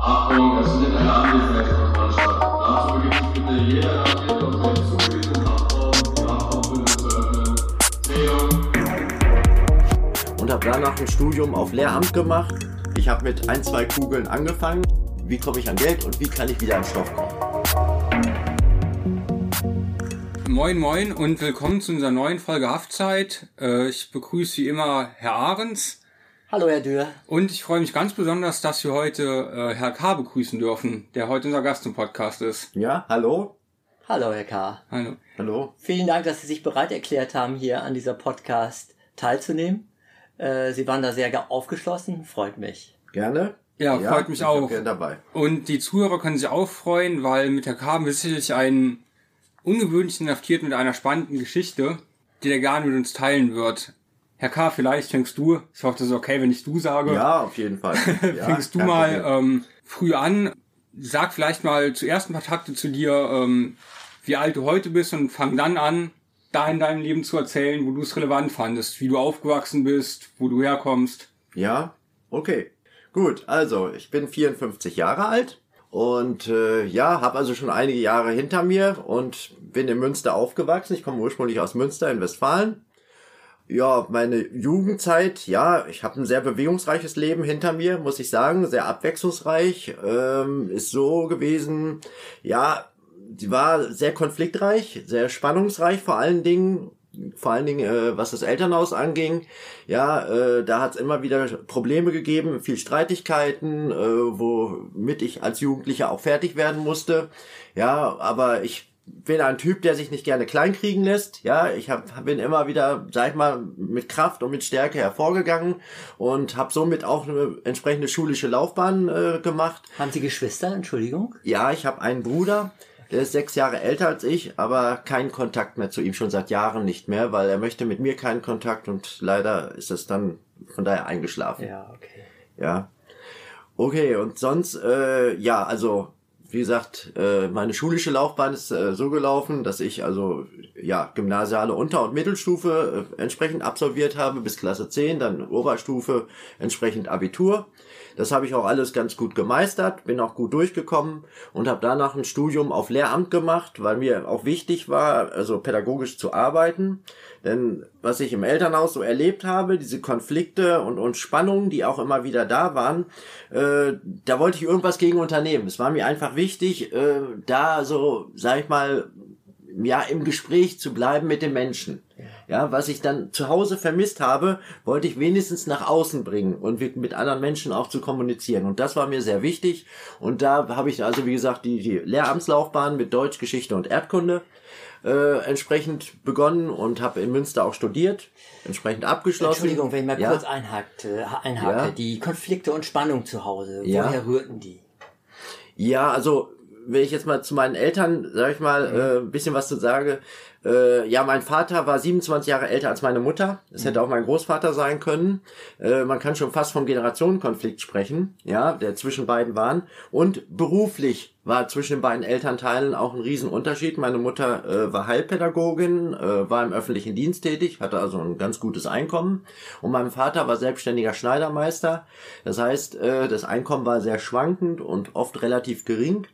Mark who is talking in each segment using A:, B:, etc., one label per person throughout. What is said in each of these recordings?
A: Achtung, es findet eine Anwesenheitskontrolle. Dazu begibt sich bitte jeder Landwirt aus dem zugewiesenen Kraftraum, die Kraftraumbündel zu öffnen. Zählung.
B: und habe danach ein Studium auf Lehramt gemacht. Ich habe mit ein, zwei Kugeln angefangen. Wie komme ich an Geld und wie kann ich wieder an Stoff kommen?
C: Moin Moin und willkommen zu unserer neuen Folge Haftzeit. Äh, Ich begrüße wie immer Herr Ahrens
D: Hallo, Herr Dürr.
C: und ich freue mich ganz besonders, dass wir heute äh, Herr K. begrüßen dürfen, der heute unser Gast im Podcast ist.
B: Ja, hallo?
D: Hallo, Herr K.
C: Hallo.
B: Hallo?
D: Vielen Dank, dass Sie sich bereit erklärt haben, hier an dieser Podcast teilzunehmen. Äh, Sie waren da sehr aufgeschlossen, freut mich.
B: Gerne?
C: Ja, freut mich
B: ich
C: auch.
B: Bin dabei.
C: Und die Zuhörer können sich auch freuen, weil mit Herr K. haben wir sicherlich einen ungewöhnlichen Inhaftiert mit einer spannenden Geschichte, die der gerne mit uns teilen wird. Herr K., vielleicht fängst du, ich hoffe, das ist okay, wenn ich du sage.
B: Ja, auf jeden Fall. Ja,
C: fängst du mal ähm, früh an. Sag vielleicht mal zuerst ein paar Takte zu dir, ähm, wie alt du heute bist und fang dann an, da in deinem Leben zu erzählen, wo du es relevant fandest, wie du aufgewachsen bist, wo du herkommst.
B: Ja, okay. Gut, also ich bin 54 Jahre alt und äh, ja, habe also schon einige Jahre hinter mir und bin in Münster aufgewachsen. Ich komme ursprünglich aus Münster in Westfalen. Ja, meine Jugendzeit, ja, ich habe ein sehr bewegungsreiches Leben hinter mir, muss ich sagen, sehr abwechslungsreich. Ähm, ist so gewesen, ja, die war sehr konfliktreich, sehr spannungsreich vor allen Dingen, vor allen Dingen äh, was das Elternhaus anging. Ja, äh, da hat es immer wieder Probleme gegeben, viel Streitigkeiten, äh, womit ich als Jugendlicher auch fertig werden musste. Ja, aber ich bin ein Typ, der sich nicht gerne kleinkriegen lässt. Ja, ich hab, bin immer wieder, sag ich mal, mit Kraft und mit Stärke hervorgegangen und habe somit auch eine entsprechende schulische Laufbahn äh, gemacht.
D: Haben Sie Geschwister? Entschuldigung.
B: Ja, ich habe einen Bruder, der ist sechs Jahre älter als ich, aber keinen Kontakt mehr zu ihm, schon seit Jahren nicht mehr, weil er möchte mit mir keinen Kontakt und leider ist es dann von daher eingeschlafen.
D: Ja, okay.
B: Ja. Okay, und sonst, äh, ja, also, wie gesagt, äh, meine schulische Laufbahn ist äh, so gelaufen, dass ich also, ja, gymnasiale Unter- und Mittelstufe äh, entsprechend absolviert habe, bis Klasse 10, dann Oberstufe, entsprechend Abitur. Das habe ich auch alles ganz gut gemeistert, bin auch gut durchgekommen und habe danach ein Studium auf Lehramt gemacht, weil mir auch wichtig war, also pädagogisch zu arbeiten. Denn was ich im Elternhaus so erlebt habe, diese Konflikte und, und Spannungen, die auch immer wieder da waren, äh, da wollte ich irgendwas gegen unternehmen. Es war mir einfach wichtig, äh, da so, sag ich mal, ja, im Gespräch zu bleiben mit den Menschen. Ja, was ich dann zu Hause vermisst habe, wollte ich wenigstens nach außen bringen und mit anderen Menschen auch zu kommunizieren. Und das war mir sehr wichtig. Und da habe ich also, wie gesagt, die, die Lehramtslaufbahn mit Deutsch, Geschichte und Erdkunde äh, entsprechend begonnen und habe in Münster auch studiert, entsprechend abgeschlossen.
D: Entschuldigung, wenn ich mal
B: ja.
D: kurz einhakte, einhake.
B: Ja.
D: Die Konflikte und Spannung zu Hause,
B: Ja.
D: woher rührten die?
B: Ja, also wenn ich jetzt mal zu meinen Eltern, sag ich mal, äh, ein bisschen was zu sage. Äh, ja, mein Vater war 27 Jahre älter als meine Mutter. Das hätte auch mein Großvater sein können. Äh, man kann schon fast vom Generationenkonflikt sprechen, ja, der zwischen beiden waren. Und beruflich war zwischen den beiden Elternteilen auch ein Riesenunterschied. Meine Mutter äh, war Heilpädagogin, äh, war im öffentlichen Dienst tätig, hatte also ein ganz gutes Einkommen. Und mein Vater war selbstständiger Schneidermeister. Das heißt, äh, das Einkommen war sehr schwankend und oft relativ gering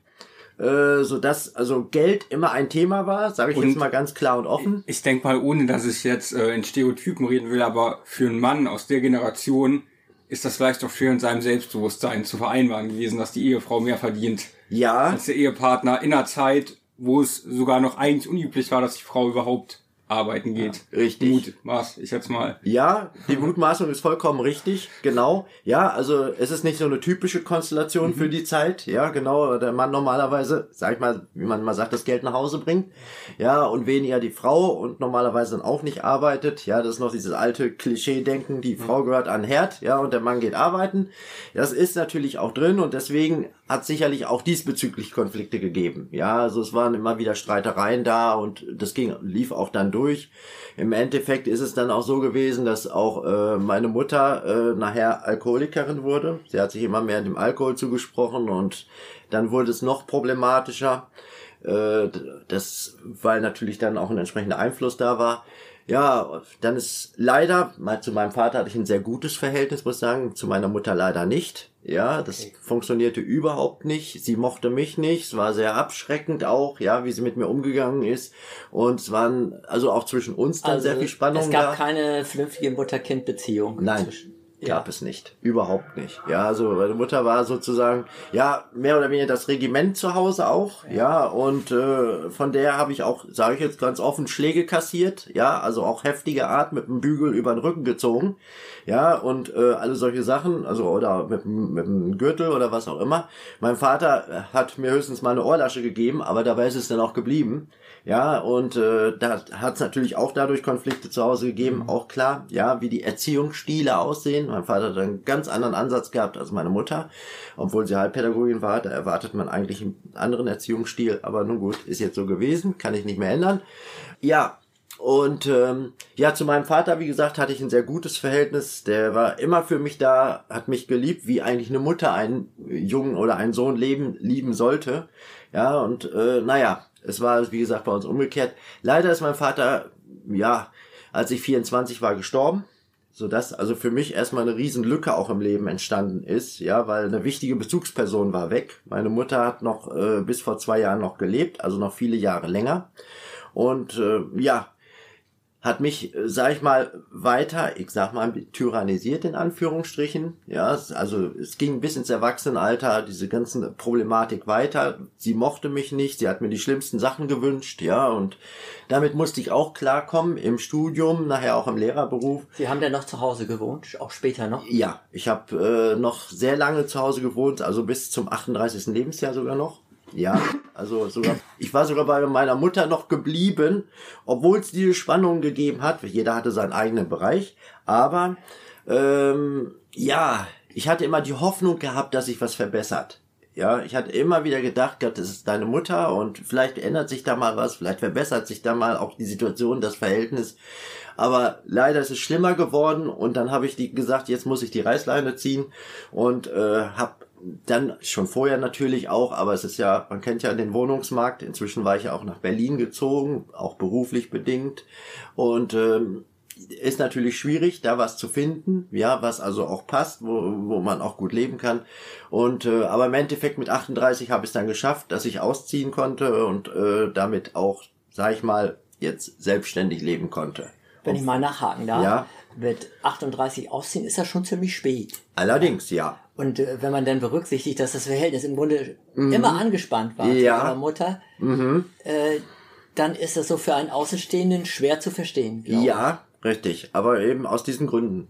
B: äh, so dass also Geld immer ein Thema war, sage ich
C: Und-
B: jetzt mal ganz klar und offen.
C: Ich denke mal, ohne dass ich jetzt äh, in Stereotypen reden will, aber für einen Mann aus der Generation ist das vielleicht auch schwer in seinem Selbstbewusstsein zu vereinbaren gewesen, dass die Ehefrau mehr verdient
B: Ja,
C: als der Ehepartner in einer Zeit, wo es sogar noch eigentlich unüblich war, dass die Frau überhaupt arbeiten geht.
B: richtig.
C: Mut, was ich jetzt mal.
B: Ja, die Mutmaßung ist vollkommen richtig, genau. Ja, also es ist nicht so eine typische Konstellation für die Zeit. Ja, genau, der Mann normalerweise, sag ich mal, wie man mal sagt, das Geld nach Hause bringt. Ja, und weniger die Frau und normalerweise dann auch nicht arbeitet. Ja, das ist noch dieses alte Klischee-Denken, die Frau gehört an Herd, ja, und der Mann geht arbeiten. Das ist natürlich auch drin und deswegen hat sicherlich auch diesbezüglich Konflikte gegeben. Ja, also es waren immer wieder Streitereien da und das ging, lief auch dann durch. Im Endeffekt ist es dann auch so gewesen, dass auch äh, meine Mutter äh, nachher Alkoholikerin wurde. Sie hat sich immer mehr dem Alkohol zugesprochen und dann wurde es noch problematischer. Äh, das, weil natürlich dann auch ein entsprechender Einfluss da war. Ja, dann ist leider, mal zu meinem Vater hatte ich ein sehr gutes Verhältnis, muss ich sagen, zu meiner Mutter leider nicht. Ja, das funktionierte überhaupt nicht. Sie mochte mich nicht. Es war sehr abschreckend auch, ja, wie sie mit mir umgegangen ist. Und es waren also auch zwischen uns dann sehr viel Spannung
D: Also, Es gab
B: da.
D: keine vernünftige Mutter-Kind-Beziehung.
B: Nein, gab es nicht. Überhaupt nicht. Ja, also meine Mutter war sozusagen, ja, mehr oder weniger das Regiment zu Hause auch. Ja, und äh, von der habe ich auch, sage ich jetzt ganz offen, Schläge kassiert. Ja, also auch heftige Art mit dem Bügel über den Rücken gezogen. Ja, und äh, alle solche Sachen, also oder mit, mit dem Gürtel oder was auch immer. Mein Vater hat mir höchstens mal eine Ohrlasche gegeben, aber dabei ist es dann auch geblieben. Ja, und äh, da hat es natürlich auch dadurch Konflikte zu Hause gegeben, auch klar, ja, wie die Erziehungsstile aussehen. Mein Vater hat einen ganz anderen Ansatz gehabt als meine Mutter, obwohl sie Heilpädagogin war, da erwartet man eigentlich einen anderen Erziehungsstil, aber nun gut, ist jetzt so gewesen, kann ich nicht mehr ändern. Ja, und ähm, ja, zu meinem Vater, wie gesagt, hatte ich ein sehr gutes Verhältnis. Der war immer für mich da, hat mich geliebt, wie eigentlich eine Mutter einen Jungen oder einen Sohn leben, lieben sollte. Ja, und äh, naja, es war, wie gesagt, bei uns umgekehrt. Leider ist mein Vater, ja, als ich 24 war, gestorben. Sodass also für mich erstmal eine riesen Lücke auch im Leben entstanden ist, ja, weil eine wichtige Bezugsperson war weg. Meine Mutter hat noch äh, bis vor zwei Jahren noch gelebt, also noch viele Jahre länger. Und äh, ja, hat mich, äh, sag ich mal, weiter, ich sag mal, tyrannisiert in Anführungsstrichen. Ja, also es ging bis ins Erwachsenenalter, diese ganzen Problematik weiter. Sie mochte mich nicht, sie hat mir die schlimmsten Sachen gewünscht, ja, und damit musste ich auch klarkommen im Studium, nachher auch im Lehrerberuf.
D: Sie haben dann noch zu Hause gewohnt, auch später noch.
B: Ja, ich habe äh, noch sehr lange zu Hause gewohnt, also bis zum 38. Lebensjahr sogar noch. Ja, also sogar, ich war sogar bei meiner Mutter noch geblieben, obwohl es diese Spannungen gegeben hat. Jeder hatte seinen eigenen Bereich, aber ähm, ja, ich hatte immer die Hoffnung gehabt, dass sich was verbessert. Ja, ich hatte immer wieder gedacht, Gott, das ist deine Mutter und vielleicht ändert sich da mal was, vielleicht verbessert sich da mal auch die Situation, das Verhältnis. Aber leider ist es schlimmer geworden und dann habe ich die gesagt, jetzt muss ich die Reißleine ziehen und äh, habe dann schon vorher natürlich auch, aber es ist ja, man kennt ja den Wohnungsmarkt. Inzwischen war ich ja auch nach Berlin gezogen, auch beruflich bedingt und ähm, ist natürlich schwierig, da was zu finden, ja, was also auch passt, wo, wo man auch gut leben kann. Und äh, aber im Endeffekt mit 38 habe ich es dann geschafft, dass ich ausziehen konnte und äh, damit auch, sag ich mal, jetzt selbstständig leben konnte.
D: Wenn ich mal nachhaken darf,
B: Ja.
D: Mit 38 ausziehen ist das schon ziemlich spät.
B: Allerdings, ja.
D: Und äh, wenn man dann berücksichtigt, dass das Verhältnis im Grunde immer angespannt war
B: Mhm. Ja. Mhm.
D: zu ihrer Mutter, äh, dann ist das so für einen Außenstehenden schwer zu verstehen. glaub ich.
B: Ja, richtig. Aber eben aus diesen Gründen.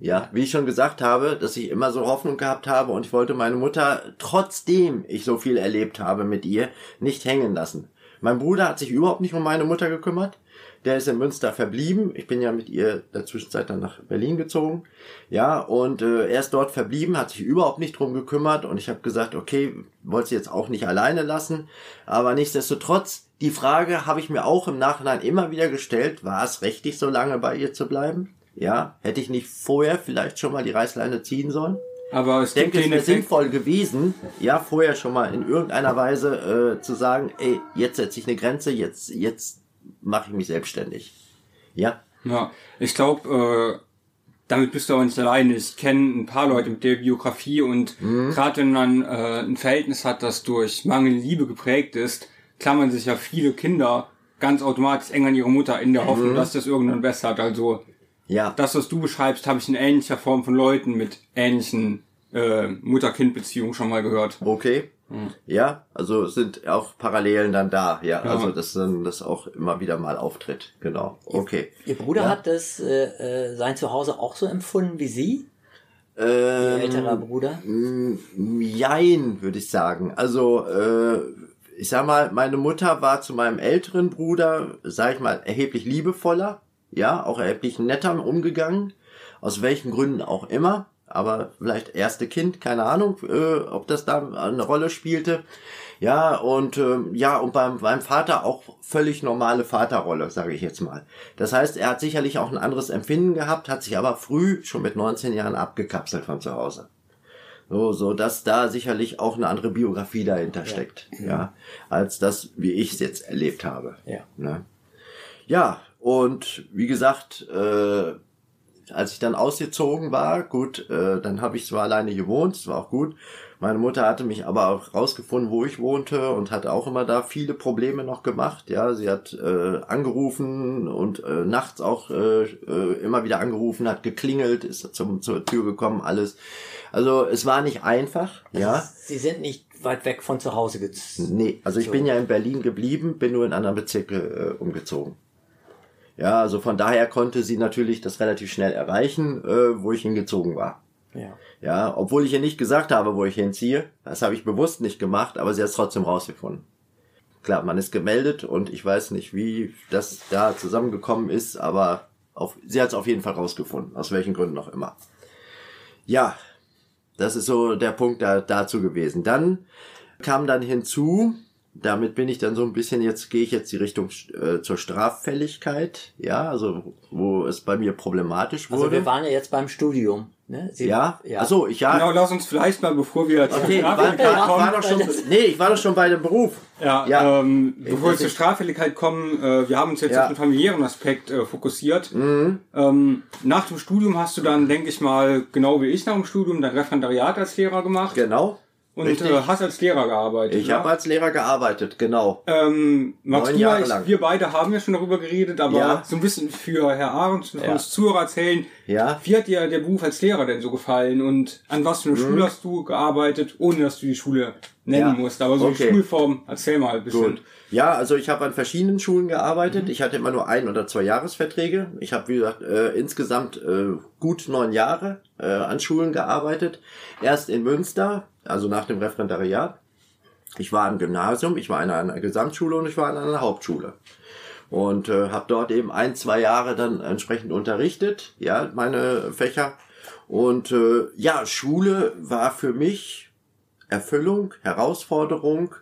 B: Ja, wie ich schon gesagt habe, dass ich immer so Hoffnung gehabt habe und ich wollte meine Mutter, trotzdem ich so viel erlebt habe mit ihr, nicht hängen lassen. Mein Bruder hat sich überhaupt nicht um meine Mutter gekümmert. Der ist in Münster verblieben. Ich bin ja mit ihr in der Zwischenzeit dann nach Berlin gezogen. Ja, und äh, er ist dort verblieben, hat sich überhaupt nicht drum gekümmert und ich habe gesagt, okay, wollte sie jetzt auch nicht alleine lassen. Aber nichtsdestotrotz, die Frage habe ich mir auch im Nachhinein immer wieder gestellt, war es richtig, so lange bei ihr zu bleiben? Ja, hätte ich nicht vorher vielleicht schon mal die Reißleine ziehen sollen?
C: Aber es
B: Ich denke, es wäre sinnvoll gewesen, ja, vorher schon mal in irgendeiner Weise äh, zu sagen, ey, jetzt setze ich eine Grenze, jetzt, jetzt mache ich mich selbstständig. Ja,
C: Ja, ich glaube, äh, damit bist du aber nicht alleine. Ich kenne ein paar Leute mit der Biografie und
B: Mhm.
C: gerade wenn man äh, ein Verhältnis hat, das durch mangelnde Liebe geprägt ist, klammern sich ja viele Kinder ganz automatisch eng an ihre Mutter in der
B: Mhm.
C: Hoffnung, dass das irgendwann bessert. Also
B: ja,
C: das, was du beschreibst, habe ich in ähnlicher Form von Leuten mit ähnlichen äh, Mutter-Kind-Beziehungen schon mal gehört.
B: okay. Ja, also sind auch Parallelen dann da, ja,
C: Ja.
B: also dass dann das auch immer wieder mal auftritt, genau, okay.
D: Ihr Bruder
B: Ja.
D: hat das, äh, äh, sein Zuhause auch so empfunden wie Sie? Ihr
B: Ähm,
D: älterer Bruder?
B: Mm, Jein, würde ich sagen. Also, äh, ich sag mal, meine Mutter war zu meinem älteren Bruder, sag ich mal, erheblich liebevoller, ja, auch erheblich netter umgegangen, aus welchen Gründen auch immer, aber vielleicht erste Kind, keine Ahnung, äh, ob das da eine Rolle spielte. Ja, und ähm, ja, und beim, beim Vater auch völlig normale Vaterrolle, sage ich jetzt mal. Das heißt, er hat sicherlich auch ein anderes Empfinden gehabt, hat sich aber früh, schon mit 19 Jahren, abgekapselt von zu Hause. So, so dass da sicherlich auch eine andere Biografie dahinter steckt, ja, als das, wie ich es jetzt erlebt habe.
D: Ja.
B: Ne? Ja, Und wie gesagt, äh, als ich dann ausgezogen war, gut, äh, dann habe ich zwar alleine gewohnt, es war auch gut. Meine Mutter hatte mich aber auch rausgefunden, wo ich wohnte und hat auch immer da viele Probleme noch gemacht. Ja, sie hat äh, angerufen und äh, nachts auch äh, äh, immer wieder angerufen, hat geklingelt, ist zum, zur Tür gekommen, alles. Also es war nicht einfach, ja.
D: Sie sind nicht weit weg von zu Hause gezogen.
B: Nee, also ich bin ja in Berlin geblieben, bin nur in anderen Bezirke äh, umgezogen. Ja, also von daher konnte sie natürlich das relativ schnell erreichen, äh, wo ich hingezogen war.
D: Ja.
B: Ja, obwohl ich ihr nicht gesagt habe, wo ich hinziehe. Das habe ich bewusst nicht gemacht, aber sie hat es trotzdem rausgefunden. Klar, man ist gemeldet und ich weiß nicht, wie das da zusammengekommen ist, aber auf, sie hat es auf jeden Fall rausgefunden, aus welchen Gründen auch immer. Ja, das ist so der Punkt da, dazu gewesen. Dann kam dann hinzu, damit bin ich dann so ein bisschen, jetzt gehe ich jetzt die Richtung äh, zur Straffälligkeit, ja, also wo es bei mir problematisch wurde.
D: Also wir waren ja jetzt beim Studium. Ne? Sie,
B: ja,
D: ja.
B: Achso, ich ja.
C: Genau, lass uns vielleicht mal, bevor wir zur
B: Okay, ich war,
C: Straffälligkeit
B: war,
C: kommen,
B: war doch schon, nee, ich war doch schon bei dem Beruf.
C: Ja,
B: Ja.
C: Ähm, bevor wir zur Straffälligkeit kommen, äh, wir haben uns jetzt
B: Ja.
C: auf den familiären Aspekt äh, fokussiert.
B: Mhm.
C: Ähm, nach dem Studium hast du dann, denke ich mal, genau wie ich nach dem Studium, dein Referendariat als Lehrer gemacht
B: Genau.
C: Und
B: richtig.
C: hast als Lehrer gearbeitet.
B: Ich
C: ja?
B: habe als Lehrer gearbeitet, genau.
C: Ähm, magst
B: Neun
C: du
B: Jahre
C: ich,
B: lang.
C: wir beide haben ja schon darüber geredet, aber
B: Ja.
C: so ein bisschen für Herr Ahrens und
B: Ja.
C: uns Zuhörer erzählen,
B: Ja.
C: wie hat dir der Beruf als Lehrer denn so gefallen und an was für eine Schule hast du gearbeitet, ohne dass du die Schule nennen.
B: Ja.
C: musst, aber so
B: Okay.
C: die Schulform, erzähl mal ein bisschen.
B: Gut. Ja, also ich habe an verschiedenen Schulen gearbeitet.
C: Mhm.
B: Ich hatte immer nur ein oder zwei Jahresverträge. Ich habe, wie gesagt, äh, insgesamt äh, gut neun Jahre äh, an Schulen gearbeitet. Erst in Münster, also nach dem Referendariat. Ich war im Gymnasium, ich war in einer Gesamtschule und ich war in einer Hauptschule. Und äh, habe dort eben ein, zwei Jahre dann entsprechend unterrichtet, ja, meine Fächer. Und äh, ja, Schule war für mich Erfüllung, Herausforderung.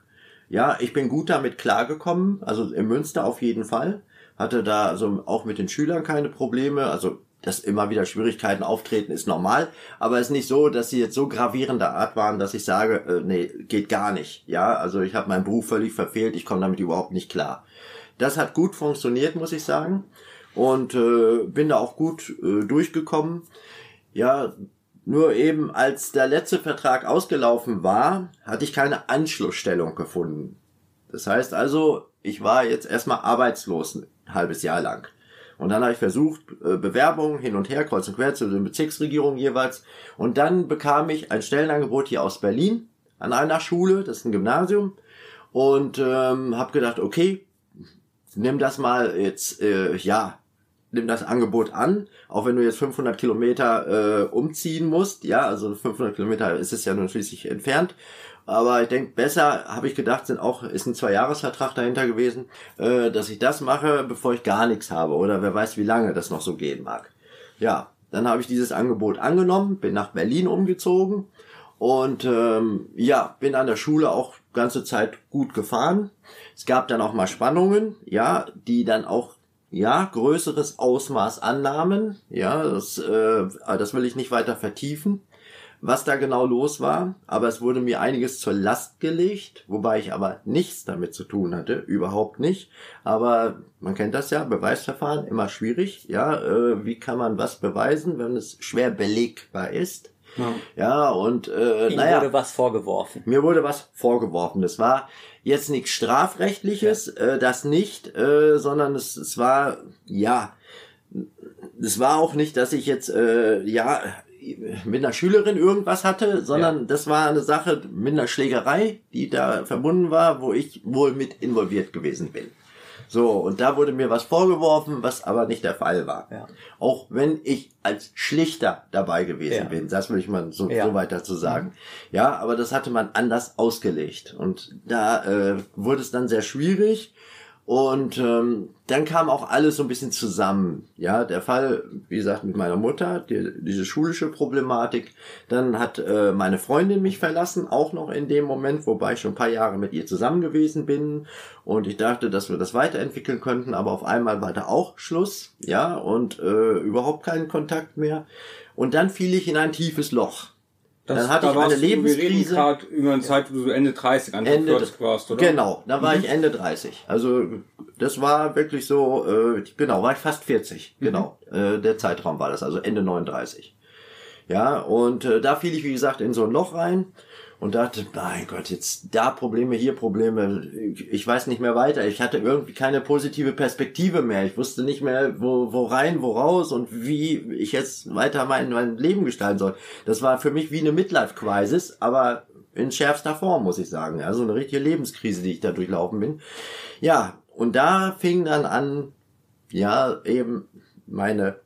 B: Ja, ich bin gut damit klargekommen, also in Münster auf jeden Fall. Hatte da also auch mit den Schülern keine Probleme. Also, dass immer wieder Schwierigkeiten auftreten, ist normal. Aber es ist nicht so, dass sie jetzt so gravierender Art waren, dass ich sage, äh, nee, geht gar nicht. Ja, also ich habe meinen Beruf völlig verfehlt, ich komme damit überhaupt nicht klar. Das hat gut funktioniert, muss ich sagen. Und äh, bin da auch gut äh, durchgekommen. Ja, nur eben als der letzte Vertrag ausgelaufen war, hatte ich keine Anschlussstellung gefunden. Das heißt also, ich war jetzt erstmal arbeitslos ein halbes Jahr lang. Und dann habe ich versucht, äh, Bewerbungen hin und her, kreuz und quer zu den Bezirksregierungen jeweils. Und dann bekam ich ein Stellenangebot hier aus Berlin an einer Schule, das ist ein Gymnasium. Und ähm, habe gedacht, okay, nimm das mal jetzt, äh, ja, nimm das Angebot an, auch wenn du jetzt 500 Kilometer äh, umziehen musst. Ja, also 500 Kilometer ist es ja nun schließlich entfernt. Aber ich denke, besser, habe ich gedacht, sind auch, ist ein Zwei-Jahres-Vertrag dahinter gewesen, äh, dass ich das mache, bevor ich gar nichts habe. Oder wer weiß, wie lange das noch so gehen mag. Ja, dann habe ich dieses Angebot angenommen, bin nach Berlin umgezogen und ähm, ja, bin an der Schule auch ganze Zeit gut gefahren. Es gab dann auch mal Spannungen, ja, die dann auch ja größeres Ausmaß annahmen. Ja, das, äh, das will ich nicht weiter vertiefen, was da genau los war. Aber es wurde mir einiges zur Last gelegt, wobei ich aber nichts damit zu tun hatte, überhaupt nicht. Aber man kennt das ja, Beweisverfahren immer schwierig. Ja, äh, wie kann man was beweisen, wenn es schwer belegbar ist?
C: Ja.
B: Ja, und äh,
D: Ihnen
B: naja.
D: wurde was vorgeworfen.
B: Mir wurde was vorgeworfen. Das war jetzt nichts Strafrechtliches, äh, das nicht, äh, sondern es, es war, ja, es war auch nicht, dass ich jetzt, äh, ja, mit einer Schülerin irgendwas hatte, sondern das war eine Sache mit einer Schlägerei, die da verbunden war, wo ich wohl mit involviert gewesen bin. So, und da wurde mir was vorgeworfen, was aber nicht der Fall war.
D: Ja.
B: Auch wenn ich als Schlichter dabei gewesen
D: Ja.
B: bin, das will ich mal so,
D: Ja.
B: so weit dazu sagen. Ja, aber das hatte man anders ausgelegt. Und da äh, wurde es dann sehr schwierig. Und ähm, dann kam auch alles so ein bisschen zusammen. Ja, der Fall, wie gesagt, mit meiner Mutter, die, diese schulische Problematik. Dann hat äh, meine Freundin mich verlassen, auch noch in dem Moment, wobei ich schon ein paar Jahre mit ihr zusammen gewesen bin. Und ich dachte, dass wir das weiterentwickeln könnten, aber auf einmal war da auch Schluss. Ja, und äh, überhaupt keinen Kontakt mehr. Und dann fiel ich in ein tiefes Loch.
C: Das,
B: dann hatte
C: da
B: ich eine
C: warst du- Wir reden
B: Lebenskrise.
C: gerade über eine Zeit, wo du so Ende 30, Anfang
B: Ende
C: 40 warst, oder?
B: Genau, da war ich Ende 30. Also das war wirklich so, äh, genau, war ich fast 40. Genau, äh, der Zeitraum war das, also Ende 39. Ja, und äh, da fiel ich, wie gesagt, in so ein Loch rein und dachte, mein Gott, jetzt da Probleme, hier Probleme, ich, weiß nicht mehr weiter. Ich hatte irgendwie keine positive Perspektive mehr. Ich wusste nicht mehr, wo, wo rein, wo raus und wie ich jetzt weiter mein, mein Leben gestalten soll. Das war für mich wie eine Midlife-Crisis, aber in schärfster Form, muss ich sagen. Also eine richtige Lebenskrise, die ich da durchlaufen bin. Ja, und da fing dann an, ja, eben meine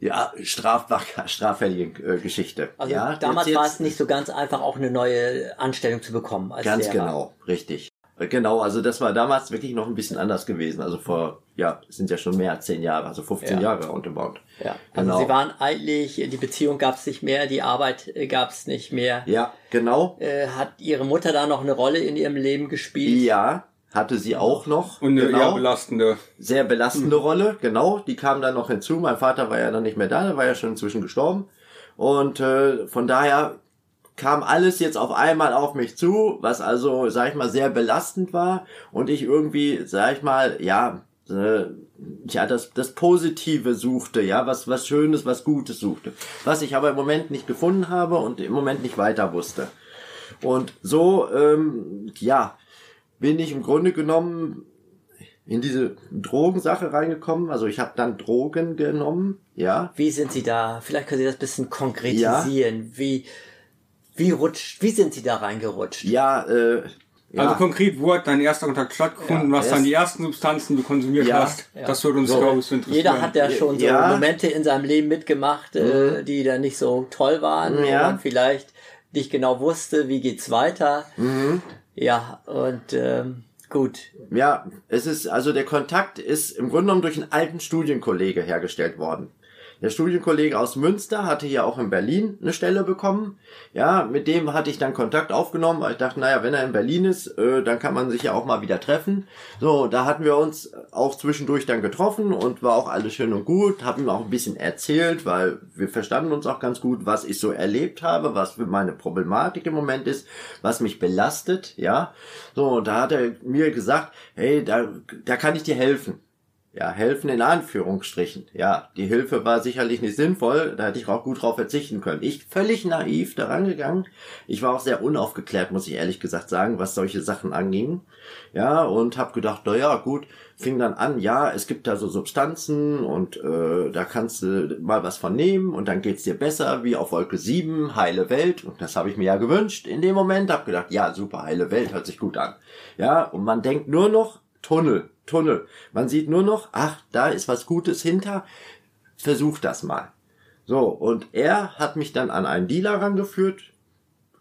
B: ja, strafbar, straffällige äh, Geschichte.
D: Also
B: ja,
D: damals
B: jetzt-
D: war es nicht so ganz einfach, auch eine neue Anstellung zu bekommen. Als
B: Ganz
D: Lehrer.
B: genau, richtig. Äh, Genau, also das war damals wirklich noch ein bisschen anders gewesen. Also vor, ja, es sind ja schon mehr als zehn Jahre, also 15
D: Ja.
B: Jahre roundabout.
D: Ja, also
B: Genau.
D: sie waren eigentlich, die Beziehung gab es nicht mehr, die Arbeit gab es nicht mehr.
B: Ja, genau.
D: Äh, hat ihre Mutter da noch eine Rolle in ihrem Leben gespielt?
B: Ja, hatte sie auch noch.
C: Und eine eher
B: genau.
C: belastende.
B: sehr belastende Rolle, genau, die kam dann noch hinzu. Mein Vater war ja dann nicht mehr da, der war ja schon inzwischen gestorben. Und äh, von daher kam alles jetzt auf einmal auf mich zu, was also, sag ich mal, sehr belastend war und ich irgendwie, sag ich mal, ja, äh, ja, das, das Positive suchte, ja, was, was Schönes, was Gutes suchte, was ich aber im Moment nicht gefunden habe und im Moment nicht weiter wusste. Und so, ähm, ja, bin ich im Grunde genommen in diese Drogensache reingekommen. Also ich habe dann Drogen genommen, ja.
D: Wie sind Sie da? Vielleicht können Sie das ein bisschen konkretisieren. Wie, wie rutscht, wie sind Sie da reingerutscht?
B: Ja, äh, ja.
C: Also konkret, wo hat dein erster Kontakt stattgefunden?
B: Ja,
C: was dann die ersten Substanzen du konsumiert
B: Ja,
C: hast?
D: ja.
C: Das würde uns,
B: So.
C: glaube ich, so interessieren.
D: Jeder hat ja schon so
B: Ja.
D: Momente in seinem Leben mitgemacht, äh, die dann nicht so toll waren, wo
B: Ja.
D: man vielleicht nicht genau wusste, wie geht's weiter. Ja, und ähm, gut.
B: Ja, es ist, also der Kontakt ist im Grunde genommen durch einen alten Studienkollege hergestellt worden. Der Studienkollege aus Münster hatte hier auch in Berlin eine Stelle bekommen. Ja, mit dem hatte ich dann Kontakt aufgenommen, weil ich dachte, naja, wenn er in Berlin ist, äh, dann kann man sich ja auch mal wieder treffen. So, da hatten wir uns auch zwischendurch dann getroffen und war auch alles schön und gut. Hab ihm auch ein bisschen erzählt, weil wir verstanden uns auch ganz gut, was ich so erlebt habe, was für meine Problematik im Moment ist, was mich belastet, ja. So, da hat er mir gesagt, hey, da, da kann ich dir helfen. Ja, helfen in Anführungsstrichen. Ja, die Hilfe war sicherlich nicht sinnvoll, da hätte ich auch gut drauf verzichten können. Ich völlig naiv daran gegangen. Ich war auch sehr unaufgeklärt, muss ich ehrlich gesagt sagen, was solche Sachen anging. Ja, und hab gedacht, na ja, gut, fing dann an, ja, es gibt da so Substanzen und äh, da kannst du mal was von nehmen und dann geht's dir besser, wie auf Wolke 7, heile Welt. Und das habe ich mir ja gewünscht in dem Moment, hab gedacht, ja, super, heile Welt, hört sich gut an. Ja, und man denkt nur noch, Tunnel, Tunnel. Man sieht nur noch, ach, da ist was Gutes hinter. Versuch das mal. So, und er hat mich dann an einen Dealer rangeführt.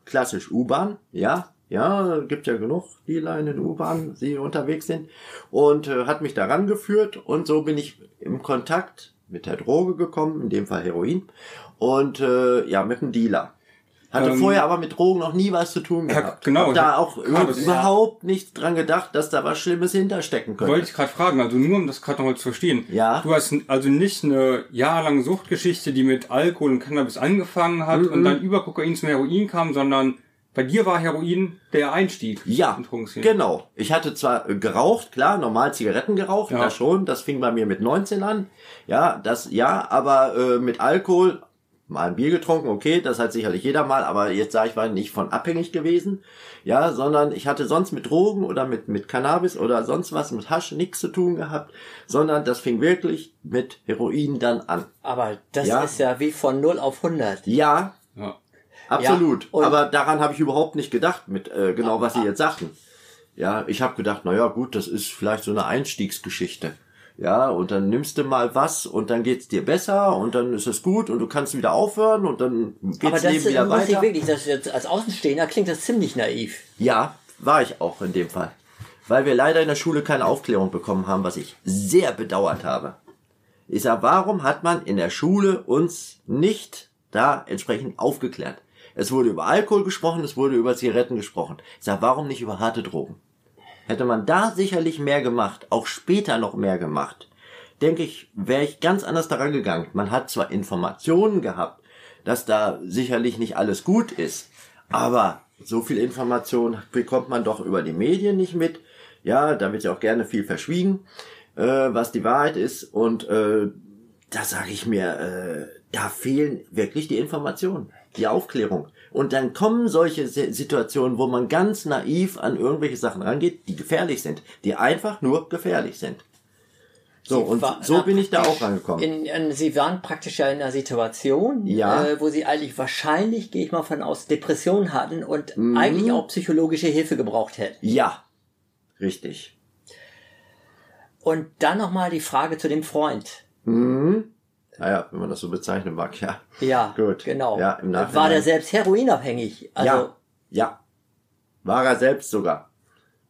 B: Klassisch U-Bahn, ja. Ja, gibt ja genug Dealer in den U-Bahnen, die unterwegs sind. Und äh, hat mich da rangeführt und so bin ich im Kontakt mit der Droge gekommen, in dem Fall Heroin. Und äh, ja, mit dem Dealer. Hatte
C: Ähm,
B: vorher aber mit Drogen noch nie was zu tun
C: Ja,
B: gehabt.
C: genau,
B: Hab da
C: ich-
B: auch
C: das-
B: überhaupt nicht dran gedacht, dass da was Schlimmes hinterstecken könnte.
C: Wollte ich gerade fragen, also nur um das gerade nochmal zu verstehen.
B: Ja.
C: Du hast also nicht eine jahrelange Suchtgeschichte, die mit Alkohol und Cannabis angefangen hat
B: Mhm.
C: und dann über Kokain zum Heroin kam, sondern bei dir war Heroin der Einstieg.
B: Ja, genau. Ich hatte zwar äh, geraucht, klar, normal Zigaretten geraucht,
C: Ja.
B: das schon, das fing bei mir mit 19 an. Ja, das ja, aber äh, mit Alkohol mal ein Bier getrunken, okay, das hat sicherlich jeder mal, aber jetzt sage ich war nicht von abhängig gewesen, ja, sondern ich hatte sonst mit Drogen oder mit mit Cannabis oder sonst was mit Hasch nichts zu tun gehabt, sondern das fing wirklich mit Heroin dann an.
D: Aber das
B: Ja.
D: ist ja wie von 0 auf 100.
B: Ja,
C: Ja.
B: Absolut.
D: Ja,
B: Aber daran habe ich überhaupt nicht gedacht, mit äh, genau was Sie jetzt sagten. Ja, ich habe gedacht, na ja, gut, das ist vielleicht so eine Einstiegsgeschichte. Ja, und dann nimmst du mal was und dann geht's dir besser und dann ist es gut und du kannst wieder aufhören und dann
D: Aber
B: geht's
D: das
B: Leben wieder
D: muss ich
B: weiter.
D: wirklich, das jetzt als Außenstehender klingt das ziemlich naiv.
B: Ja, war ich auch in dem Fall. Weil wir leider in der Schule keine Aufklärung bekommen haben, was ich sehr bedauert habe. Ich sag, warum hat man in der Schule uns nicht da entsprechend aufgeklärt? Es wurde über Alkohol gesprochen, es wurde über Zigaretten gesprochen. Ich sag, warum nicht über harte Drogen? Hätte man da sicherlich mehr gemacht, auch später noch mehr gemacht, denke ich, wäre ich ganz anders daran gegangen. Man hat zwar Informationen gehabt, dass da sicherlich nicht alles gut ist. Aber so viel Information bekommt man doch über die Medien nicht mit. Ja, da wird ja auch gerne viel verschwiegen, äh, was die Wahrheit ist. Und äh, da sage ich mir, äh, da fehlen wirklich die Informationen, die Aufklärung. Und dann kommen solche Si- Situationen, wo man ganz naiv an irgendwelche Sachen rangeht, die gefährlich sind, die einfach nur gefährlich sind. So,
D: Sie
B: und so bin ich da auch rangekommen.
D: In, in, Sie waren praktisch ja in einer Situation,
B: Ja.
D: äh, wo Sie eigentlich wahrscheinlich, gehe ich mal von aus, Depressionen hatten und
B: Mhm.
D: eigentlich auch psychologische Hilfe gebraucht hätten.
B: Ja, richtig.
D: Und dann nochmal die Frage zu dem Freund.
B: Mhm. Naja, wenn man das so bezeichnen mag, ja.
D: Ja,
B: Gut.
D: genau.
B: Ja, im Nachhinein.
D: War der selbst heroinabhängig? Also,
B: ja, ja. War er selbst sogar.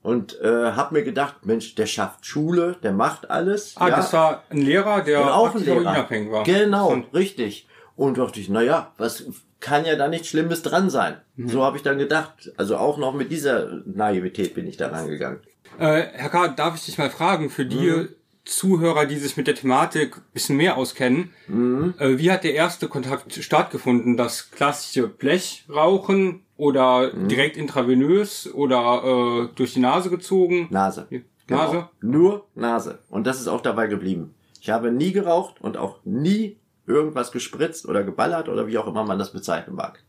B: Und äh, hab mir gedacht, Mensch, der schafft Schule, der macht alles.
C: Ah,
B: ja.
C: das war ein Lehrer, der
B: Und auch ein
C: heroinabhängig war.
B: Genau,
C: Und
B: richtig. Und dachte ich, naja, was kann ja da nichts Schlimmes dran sein.
C: Mhm.
B: So habe ich dann gedacht. Also auch noch mit dieser Naivität bin ich da rangegangen.
C: Äh, Herr K., darf ich dich mal fragen, für die
B: Mhm.
C: Zuhörer, die sich mit der Thematik ein bisschen mehr auskennen,
B: Mhm.
C: äh, wie hat der erste Kontakt stattgefunden? Das klassische Blechrauchen oder
B: Mhm.
C: direkt intravenös oder äh, durch die Nase gezogen?
B: Nase.
C: Nase?
B: Genau. Nur Nase. Und das ist auch dabei geblieben. Ich habe nie geraucht und auch nie irgendwas gespritzt oder geballert oder wie auch immer man das bezeichnen mag.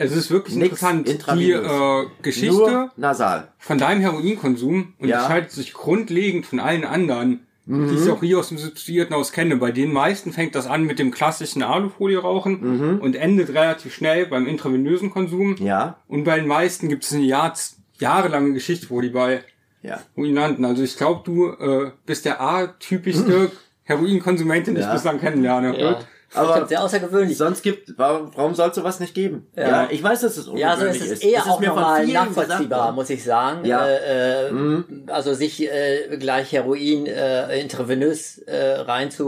C: Es ist wirklich
B: Nix
C: interessant. Die äh, Geschichte
B: Nur nasal.
C: von deinem Heroinkonsum unterscheidet sich grundlegend von allen anderen, die
B: Mhm.
C: ich auch hier aus dem Substituierten aus kenne. Bei den meisten fängt das an mit dem klassischen Alufolie-Rauchen und endet relativ schnell beim intravenösen Konsum.
B: Mhm. Ja,
C: Und bei den meisten gibt es eine Jahr, jahrelange Geschichte, wo die bei
B: ja.
C: Heroin landen. Also ich glaube, du äh, bist der A-typischste Heroinkonsument, den ich
B: Ja.
C: bislang kennenlerne.
D: ja.
B: Aber-
D: Aber sehr außergewöhnlich.
B: Sonst gibt, warum, warum soll es sowas nicht geben? Ja. ich weiß, dass es
D: Ja, so
B: ungewöhnlich
D: ist es
B: ist.
D: eher
B: Es ist
D: auch normal nachvollziehbar, muss ich sagen.
B: Ja. Mhm.
D: Äh, äh, Also sich äh, gleich Heroin äh, intravenös äh,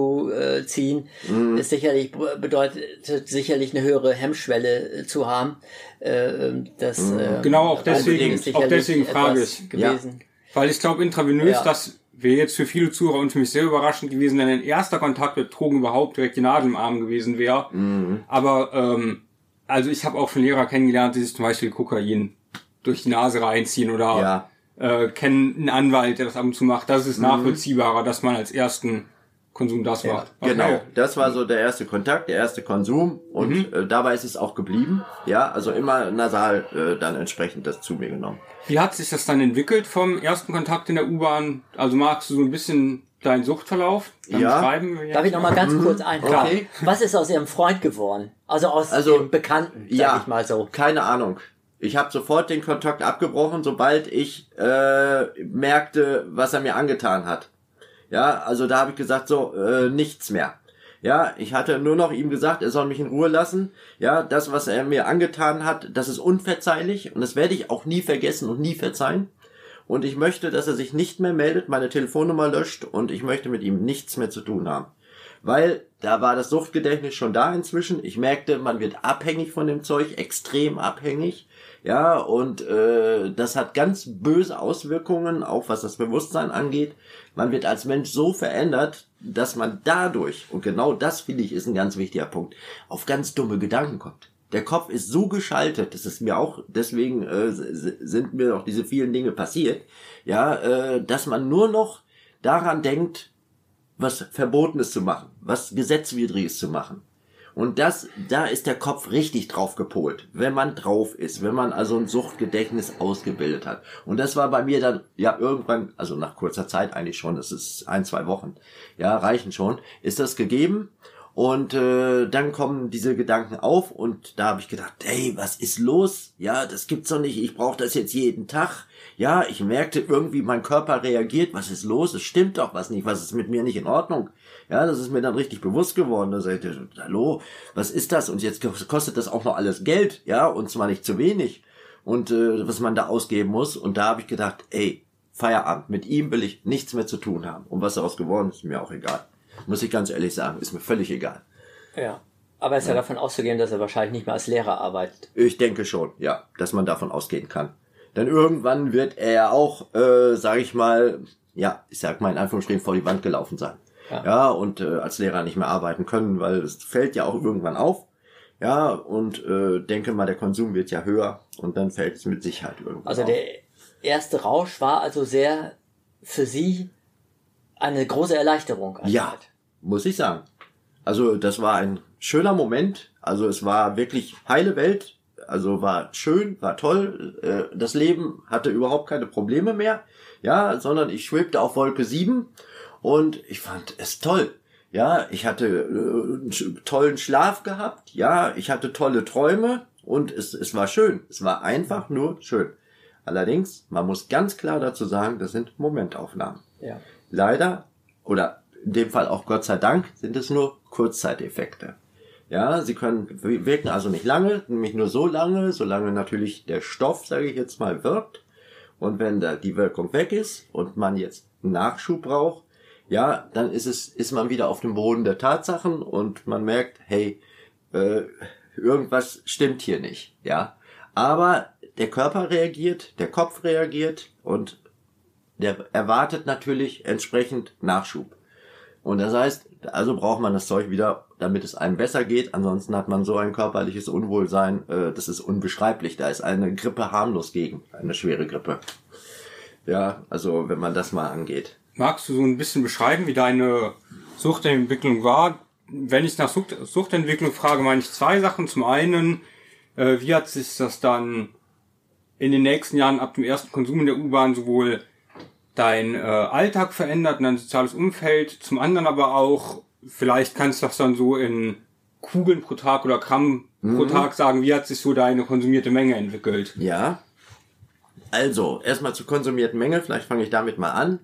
D: reinzuziehen,
B: Mhm.
D: ist sicherlich bedeutet sicherlich eine höhere Hemmschwelle äh, zu haben. Äh, das, äh,
C: Genau, auch deswegen-
D: ist
C: auch deswegen frage ich.
D: gewesen.
C: Weil ich glaube, intravenös,
D: Ja.
C: das wäre jetzt für viele Zuhörer und für mich sehr überraschend gewesen, wenn ein erster Kontakt mit Drogen überhaupt direkt die Nadel im Arm gewesen wäre.
B: Mhm.
C: Aber ähm, also ich habe auch schon Lehrer kennengelernt, die sich zum Beispiel Kokain durch die Nase reinziehen oder
B: Ja.
C: äh, kennen einen Anwalt, der das ab und zu macht. Das ist nachvollziehbarer, dass man als ersten Konsum das
D: Ja,
C: macht.
B: Genau, das war so der erste Kontakt, der erste Konsum und äh, dabei ist es auch geblieben. Ja, also immer nasal äh, dann entsprechend das zu mir genommen.
C: Wie hat sich das dann entwickelt vom ersten Kontakt in der U-Bahn? Also magst du so ein bisschen deinen Suchtverlauf dann
B: Ja.
C: beschreiben?
D: Darf ich noch mal ganz kurz einfragen?
B: Okay.
D: Was ist aus Ihrem Freund geworden? Also aus
B: Also,
D: dem Bekannten, sag
B: ja.
D: ich mal so.
B: Keine Ahnung. Ich habe sofort den Kontakt abgebrochen, sobald ich äh, merkte, was er mir angetan hat. Ja, also da habe ich gesagt, so, äh, nichts mehr. Ja, ich hatte nur noch ihm gesagt, er soll mich in Ruhe lassen. Ja, das, was er mir angetan hat, das ist unverzeihlich und das werde ich auch nie vergessen und nie verzeihen. Und ich möchte, dass er sich nicht mehr meldet, meine Telefonnummer löscht und ich möchte mit ihm nichts mehr zu tun haben. Weil da war das Suchtgedächtnis schon da inzwischen. Ich merkte, man wird abhängig von dem Zeug, extrem abhängig. Ja, und äh, das hat ganz böse Auswirkungen, auch was das Bewusstsein angeht. Man wird als Mensch so verändert, dass man dadurch, und genau das finde ich ist ein ganz wichtiger Punkt, auf ganz dumme Gedanken kommt. Der Kopf ist so geschaltet, das ist mir auch, deswegen äh, sind mir auch diese vielen Dinge passiert, ja, äh, dass man nur noch daran denkt, was Verbotenes zu machen, was Gesetzwidriges zu machen. Und das, da ist der Kopf richtig drauf gepolt, wenn man drauf ist, wenn man also ein Suchtgedächtnis ausgebildet hat. Und das war bei mir dann, ja, irgendwann, also nach kurzer Zeit eigentlich schon, das ist ein, zwei Wochen, ja, reichen schon, ist das gegeben. Und äh, dann kommen diese Gedanken auf und da habe ich gedacht, hey, was ist los? Ja, das gibt's doch nicht, ich brauche das jetzt jeden Tag. Ja, ich merkte irgendwie, mein Körper reagiert, was ist los? Es stimmt doch was nicht, was ist mit mir nicht in Ordnung? Ja, das ist mir dann richtig bewusst geworden. Da sagte ich, hallo, was ist das? Und jetzt kostet das auch noch alles Geld, ja, und zwar nicht zu wenig. Und äh, was man da ausgeben muss. Und da habe ich gedacht, ey, Feierabend, mit ihm will ich nichts mehr zu tun haben. Und was daraus geworden ist, ist mir auch egal. Muss ich ganz ehrlich sagen, ist mir völlig egal.
D: Ja. Aber es ist ja davon auszugehen, dass er wahrscheinlich nicht mehr als Lehrer arbeitet.
B: Ich denke schon, ja, dass man davon ausgehen kann. Denn irgendwann wird er auch, äh, sage ich mal, ja, ich sag mal in Anführungsstrichen vor die Wand gelaufen sein.
D: Ja.
B: Ja, und äh, als Lehrer nicht mehr arbeiten können, weil es fällt ja auch irgendwann auf. Ja, und äh, denke mal, der Konsum wird ja höher und dann fällt es mit Sicherheit irgendwo.
D: Also
B: auf.
D: der erste Rausch war also sehr für Sie eine große Erleichterung.
B: Ja,
D: anscheinend.
B: muss ich sagen. Also das war ein schöner Moment. Also es war wirklich heile Welt. Also war schön, war toll. Äh, Das Leben hatte überhaupt keine Probleme mehr. Ja, sondern ich schwebte auf Wolke 7 und ich fand es toll. Ja, ich hatte äh, tollen Schlaf gehabt. Ja, ich hatte tolle Träume und es, es war schön. Es war einfach nur schön. Allerdings, man muss ganz klar dazu sagen, das sind Momentaufnahmen.
D: Ja.
B: Leider, oder in dem Fall auch Gott sei Dank, sind es nur Kurzzeiteffekte. Ja, sie können wirken also nicht lange, nämlich nur so lange, solange natürlich der Stoff, sage ich jetzt mal, wirkt. Und wenn da die Wirkung weg ist und man jetzt Nachschub braucht, ja, dann ist es, ist man wieder auf dem Boden der Tatsachen und man merkt, hey, äh, irgendwas stimmt hier nicht, ja. Aber der Körper reagiert, der Kopf reagiert und der erwartet natürlich entsprechend Nachschub. Und das heißt, also braucht man das Zeug wieder, damit es einem besser geht. Ansonsten hat man so ein körperliches Unwohlsein, äh, das ist unbeschreiblich. Da ist eine Grippe harmlos gegen, eine schwere Grippe. Ja, also wenn man das mal angeht.
C: Magst du so ein bisschen beschreiben, wie deine Suchtentwicklung war? Wenn ich nach Sucht Suchtentwicklung frage, meine ich zwei Sachen. Zum einen, äh, wie hat sich das dann in den nächsten Jahren ab dem ersten Konsum in der U-Bahn sowohl dein äh, Alltag verändert und dein soziales Umfeld, zum anderen aber auch, vielleicht kannst du das dann so in Kugeln pro Tag oder Gramm pro Tag sagen, wie hat sich so deine konsumierte Menge entwickelt?
B: Ja. Also, erstmal zur konsumierten Menge, vielleicht fange ich damit mal an.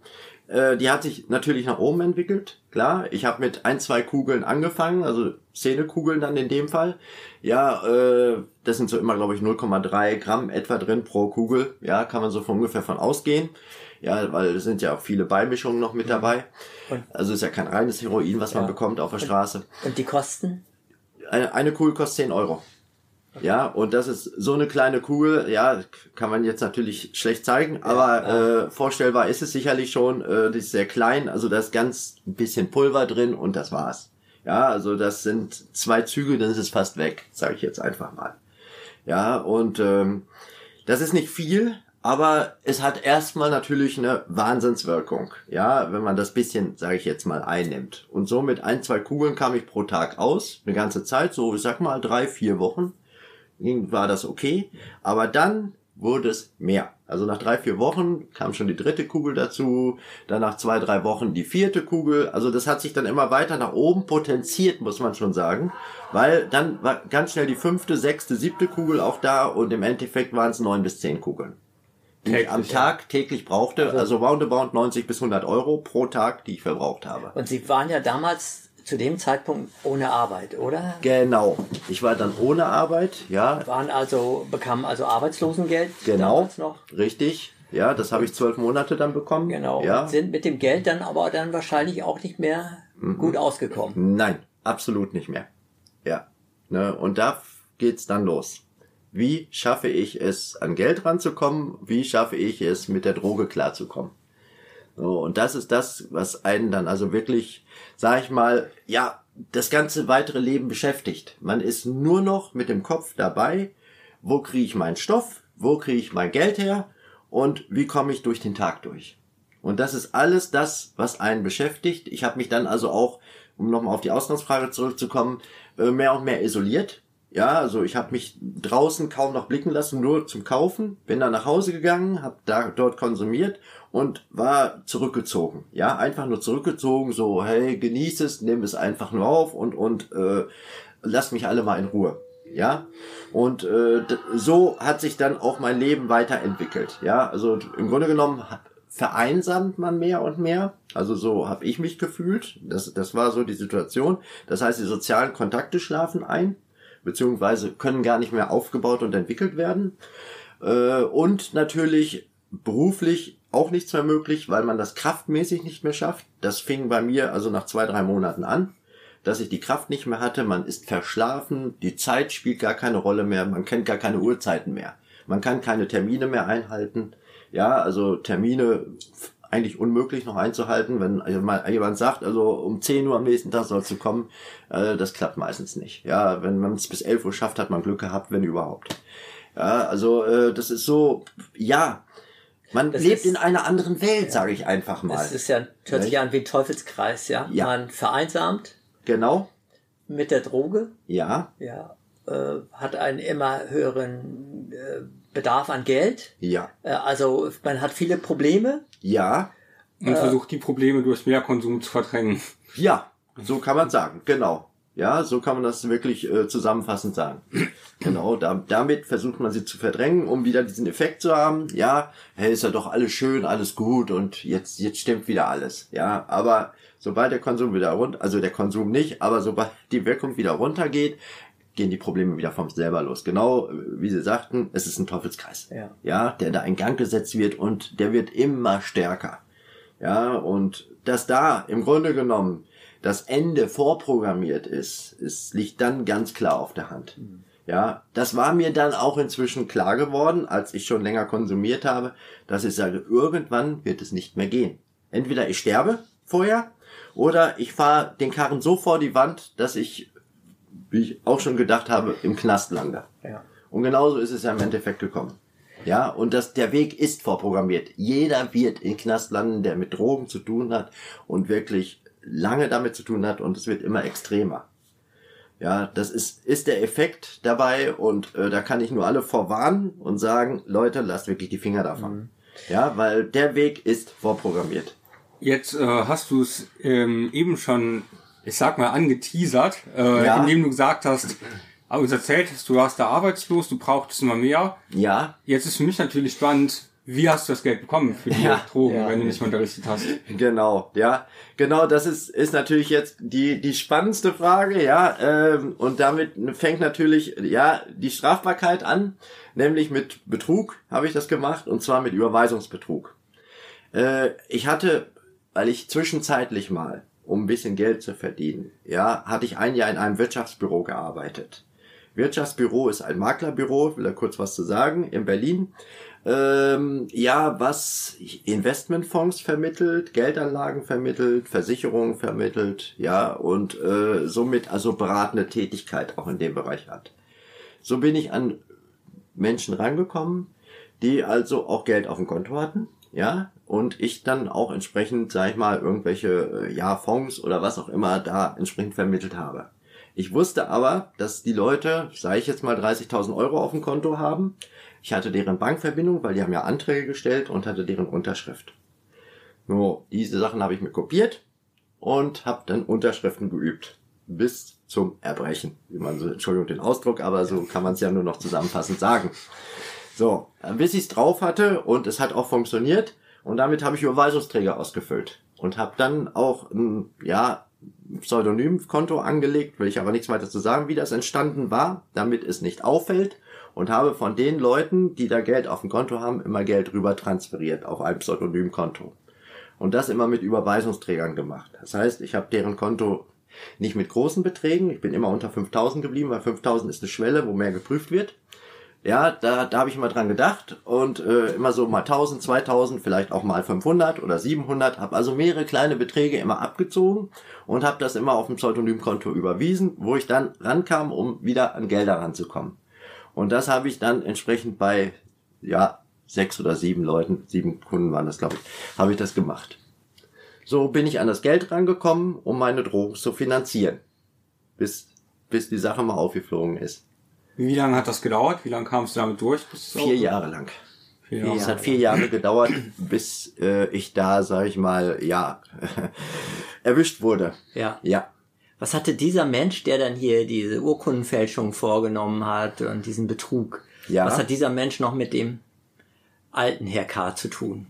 B: Äh, die hat sich natürlich nach oben entwickelt, klar. Ich habe mit ein, zwei Kugeln angefangen, also Zähnekugeln dann in dem Fall. Ja, äh, das sind so immer, glaube ich, 0,3 Gramm etwa drin pro Kugel. Ja, kann man so von ungefähr von ausgehen. Ja, weil es sind ja auch viele Beimischungen noch mit dabei. Also ist ja kein reines Heroin, was man
D: Ja.
B: bekommt auf der Straße.
D: Und die Kosten?
B: Eine, eine Kugel kostet 10 Euro. Ja, und das ist so eine kleine Kugel, ja, kann man jetzt natürlich schlecht zeigen, aber Äh, vorstellbar ist es sicherlich schon, äh, die ist sehr klein, also da ist ganz ein bisschen Pulver drin und das war's. Ja, also das sind zwei Züge, dann ist es fast weg, sage ich jetzt einfach mal. Ja, und ähm, das ist nicht viel, aber es hat erstmal natürlich eine Wahnsinnswirkung, ja, wenn man das bisschen, sage ich jetzt mal, einnimmt. Und so mit ein, zwei Kugeln kam ich pro Tag aus, eine ganze Zeit, so ich sag mal drei, vier Wochen, ging, war das okay. Aber dann wurde es mehr. Also nach drei, vier Wochen kam schon die dritte Kugel dazu, dann nach zwei, drei Wochen die vierte Kugel. Also das hat sich dann immer weiter nach oben potenziert, muss man schon sagen. Weil dann war ganz schnell die fünfte, sechste, siebte Kugel auch da und im Endeffekt waren es neun bis zehn Kugeln. Die ich
C: Täglich,
B: am
C: ja.
B: Tag täglich brauchte, also roundabout 90 bis 100 Euro pro Tag, die ich verbraucht habe.
D: Und Sie waren ja damals zu dem Zeitpunkt ohne Arbeit, oder?
B: Genau. Ich war dann ohne Arbeit, ja,
D: Waren also, bekamen also Arbeitslosengeld
B: Genau,
D: noch?
B: richtig. Ja, das habe ich zwölf Monate dann bekommen.
D: Genau.
B: Ja.
D: Sind mit dem Geld dann aber dann wahrscheinlich auch nicht mehr
B: Mhm.
D: gut ausgekommen.
B: Nein, absolut nicht mehr. Ja. Ne, und da geht's dann los. Wie schaffe ich es, an Geld ranzukommen? Wie schaffe ich es, mit der Droge klarzukommen? So, und das ist das, was einen dann also wirklich, sag ich mal, ja, das ganze weitere Leben beschäftigt. Man ist nur noch mit dem Kopf dabei, wo kriege ich meinen Stoff, wo kriege ich mein Geld her und wie komme ich durch den Tag durch. Und das ist alles das, was einen beschäftigt. Ich habe mich dann also auch, um nochmal auf die Ausgangsfrage zurückzukommen, äh, mehr und mehr isoliert. Ja, also ich habe mich draußen kaum noch blicken lassen, nur zum Kaufen. Bin dann nach Hause gegangen, habe da dort konsumiert und war zurückgezogen. Ja, einfach nur zurückgezogen, so hey, genieß es, nimm es einfach nur auf und und äh, lass mich alle mal in Ruhe. Ja, und äh, so hat sich dann auch mein Leben weiterentwickelt. Ja, also im Grunde genommen vereinsamt man mehr und mehr. Also so habe ich mich gefühlt. Das, das war so die Situation. Das heißt, die sozialen Kontakte schlafen ein, beziehungsweise können gar nicht mehr aufgebaut und entwickelt werden. Äh, und natürlich beruflich auch nichts mehr möglich, weil man das kraftmäßig nicht mehr schafft. Das fing bei mir also nach zwei, drei Monaten an, dass ich die Kraft nicht mehr hatte. Man ist verschlafen, die Zeit spielt gar keine Rolle mehr, man kennt gar keine Uhrzeiten mehr. Man kann keine Termine mehr einhalten. Ja, also Termine eigentlich unmöglich noch einzuhalten, wenn jemand sagt, also um 10 Uhr am nächsten Tag sollst du kommen, äh, das klappt meistens nicht. Ja, wenn man es bis 11 Uhr schafft, hat man Glück gehabt, wenn überhaupt. Ja, also äh, das ist so, ja, man
D: Das
B: lebt
D: ist-
B: in einer anderen Welt, sage ich einfach mal.
D: Es ist ja, hört sich
B: Nicht?
D: an wie ein Teufelskreis, ja?
B: Ja.
D: Man vereinsamt
B: Genau,
D: mit der Droge,
B: ja,
D: ja, äh, hat einen immer höheren äh, Bedarf an Geld.
B: ja,
D: Äh, also man hat viele Probleme.
B: ja,
C: Und versucht die Probleme durch Mehrkonsum zu verdrängen.
B: ja, so kann man sagen, genau. Ja, so kann man das wirklich äh, zusammenfassend sagen. Genau, da, damit versucht man sie zu verdrängen, um wieder diesen Effekt zu haben. Ja, hey, ist ja doch alles schön, alles gut und jetzt, jetzt stimmt wieder alles. Ja, aber sobald der Konsum wieder runter, also der Konsum nicht, aber sobald die Wirkung wieder runtergeht, gehen die Probleme wieder vom selber los. Genau, äh, wie Sie sagten, es ist ein Teufelskreis.
D: Ja.
B: ja, der da in Gang gesetzt wird und der wird immer stärker. Ja, und dass da im Grunde genommen das Ende vorprogrammiert ist, ist liegt dann ganz klar auf der Hand. Ja, das war mir dann auch inzwischen klar geworden, als ich schon länger konsumiert habe, dass ich sage, irgendwann wird es nicht mehr gehen. Entweder ich sterbe vorher oder ich fahre den Karren so vor die Wand, dass ich, wie ich auch schon gedacht habe, im Knast lande.
D: Ja.
B: Und genauso ist es ja im Endeffekt gekommen. Ja, und das, der Weg ist vorprogrammiert. Jeder wird in Knast landen, der mit Drogen zu tun hat und wirklich lange damit zu tun hat und es wird immer extremer. Ja, das ist, ist der Effekt dabei und äh, da kann ich nur alle vorwarnen und sagen, Leute, lasst wirklich die Finger davon. Ja, weil der Weg ist vorprogrammiert.
C: Jetzt äh, hast du es ähm, eben schon, ich sag mal, angeteasert, äh,
B: Ja.
C: indem du gesagt hast, äh, uns erzählt hast, du warst da arbeitslos, du brauchtest immer mehr.
B: Ja,
C: Jetzt ist für mich natürlich spannend, wie hast du das Geld bekommen für die
B: Ja.
C: Drogen,
D: Ja.
C: wenn du nicht unterrichtet hast?
B: Genau, ja. Genau, das ist, ist natürlich jetzt die, die spannendste Frage, ja. Ähm, und damit fängt natürlich, ja, die Strafbarkeit an, nämlich mit Betrug habe ich das gemacht, und zwar mit Überweisungsbetrug. Äh, ich hatte, weil ich zwischenzeitlich mal, um ein bisschen Geld zu verdienen, ja, hatte ich ein Jahr in einem Wirtschaftsbüro gearbeitet. Wirtschaftsbüro ist ein Maklerbüro, will da kurz was zu sagen, in Berlin. Ähm, ja, was Investmentfonds vermittelt, Geldanlagen vermittelt, Versicherungen vermittelt, ja, und äh, somit also beratende Tätigkeit auch in dem Bereich hat. So bin ich an Menschen rangekommen, die also auch Geld auf dem Konto hatten, ja, und ich dann auch entsprechend, sag ich mal, irgendwelche, äh, ja, Fonds oder was auch immer da entsprechend vermittelt habe. Ich wusste aber, dass die Leute, sage ich jetzt mal, 30.000 Euro auf dem Konto haben. Ich hatte deren Bankverbindung, weil die haben ja Anträge gestellt und hatte deren Unterschrift. Nur diese Sachen habe ich mir kopiert und habe dann Unterschriften geübt. Bis zum Erbrechen. Wie man so, Entschuldigung den Ausdruck, aber so kann man es ja nur noch zusammenfassend sagen. So, bis ich es drauf hatte und es hat auch funktioniert und damit habe ich Überweisungsträger ausgefüllt und habe dann auch ein, ja, Pseudonymkonto angelegt, will ich aber nichts weiter zu sagen, wie das entstanden war, damit es nicht auffällt und habe von den Leuten, die da Geld auf dem Konto haben, immer Geld rüber transferiert auf ein Pseudonymkonto. Und das immer mit Überweisungsträgern gemacht. Das heißt, ich habe deren Konto nicht mit großen Beträgen, ich bin immer unter 5000 geblieben, weil 5000 ist eine Schwelle, wo mehr geprüft wird. Ja, da, da habe ich immer dran gedacht und äh, immer so mal 1000, 2000, vielleicht auch mal 500 oder 700, habe also mehrere kleine Beträge immer abgezogen und habe das immer auf dem Pseudonymkonto überwiesen, wo ich dann rankam, um wieder an Gelder ranzukommen. Und das habe ich dann entsprechend bei, ja, sechs oder sieben Leuten, sieben Kunden waren das, glaube ich, habe ich das gemacht. So bin ich an das Geld rangekommen, um meine Drogen zu finanzieren. Bis, bis die Sache mal aufgeflogen ist.
C: Wie lange hat das gedauert? Wie lange kamst du damit durch?
B: Vier? Jahre lang.
C: Vier Jahre.
B: Es hat vier Jahre gedauert, bis äh, ich da, sag ich mal, ja, erwischt wurde.
D: Ja.
B: Ja.
D: Was hatte dieser Mensch, der dann hier diese Urkundenfälschung vorgenommen hat und diesen Betrug,
B: Ja.
D: was hat dieser Mensch noch mit dem alten Herr K. zu tun?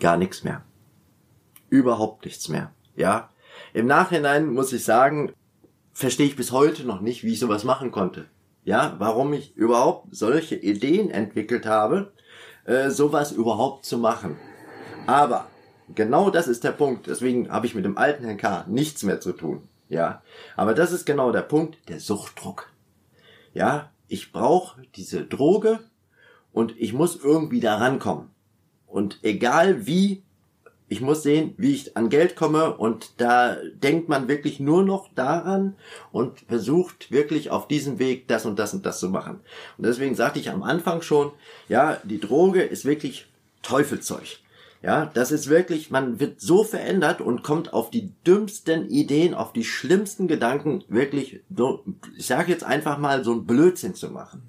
B: gar nichts mehr. Überhaupt nichts mehr. Ja. Im Nachhinein muss ich sagen, verstehe ich bis heute noch nicht, wie ich sowas machen konnte. Ja, warum ich überhaupt solche Ideen entwickelt habe, äh, sowas überhaupt zu machen. Aber genau das ist der Punkt. Deswegen habe ich mit dem alten Herrn K. nichts mehr zu tun. Ja, aber das ist genau der Punkt, der Suchtdruck. Ja, ich brauche diese Droge und ich muss irgendwie da rankommen. Und egal wie, ich muss sehen, wie ich an Geld komme und da denkt man wirklich nur noch daran und versucht wirklich auf diesem Weg das und das und das zu machen. Und deswegen sagte ich am Anfang schon, ja, die Droge ist wirklich Teufelzeug. Ja, das ist wirklich, man wird so verändert und kommt auf die dümmsten Ideen, auf die schlimmsten Gedanken, wirklich, so, ich sage jetzt einfach mal, so ein Blödsinn zu machen.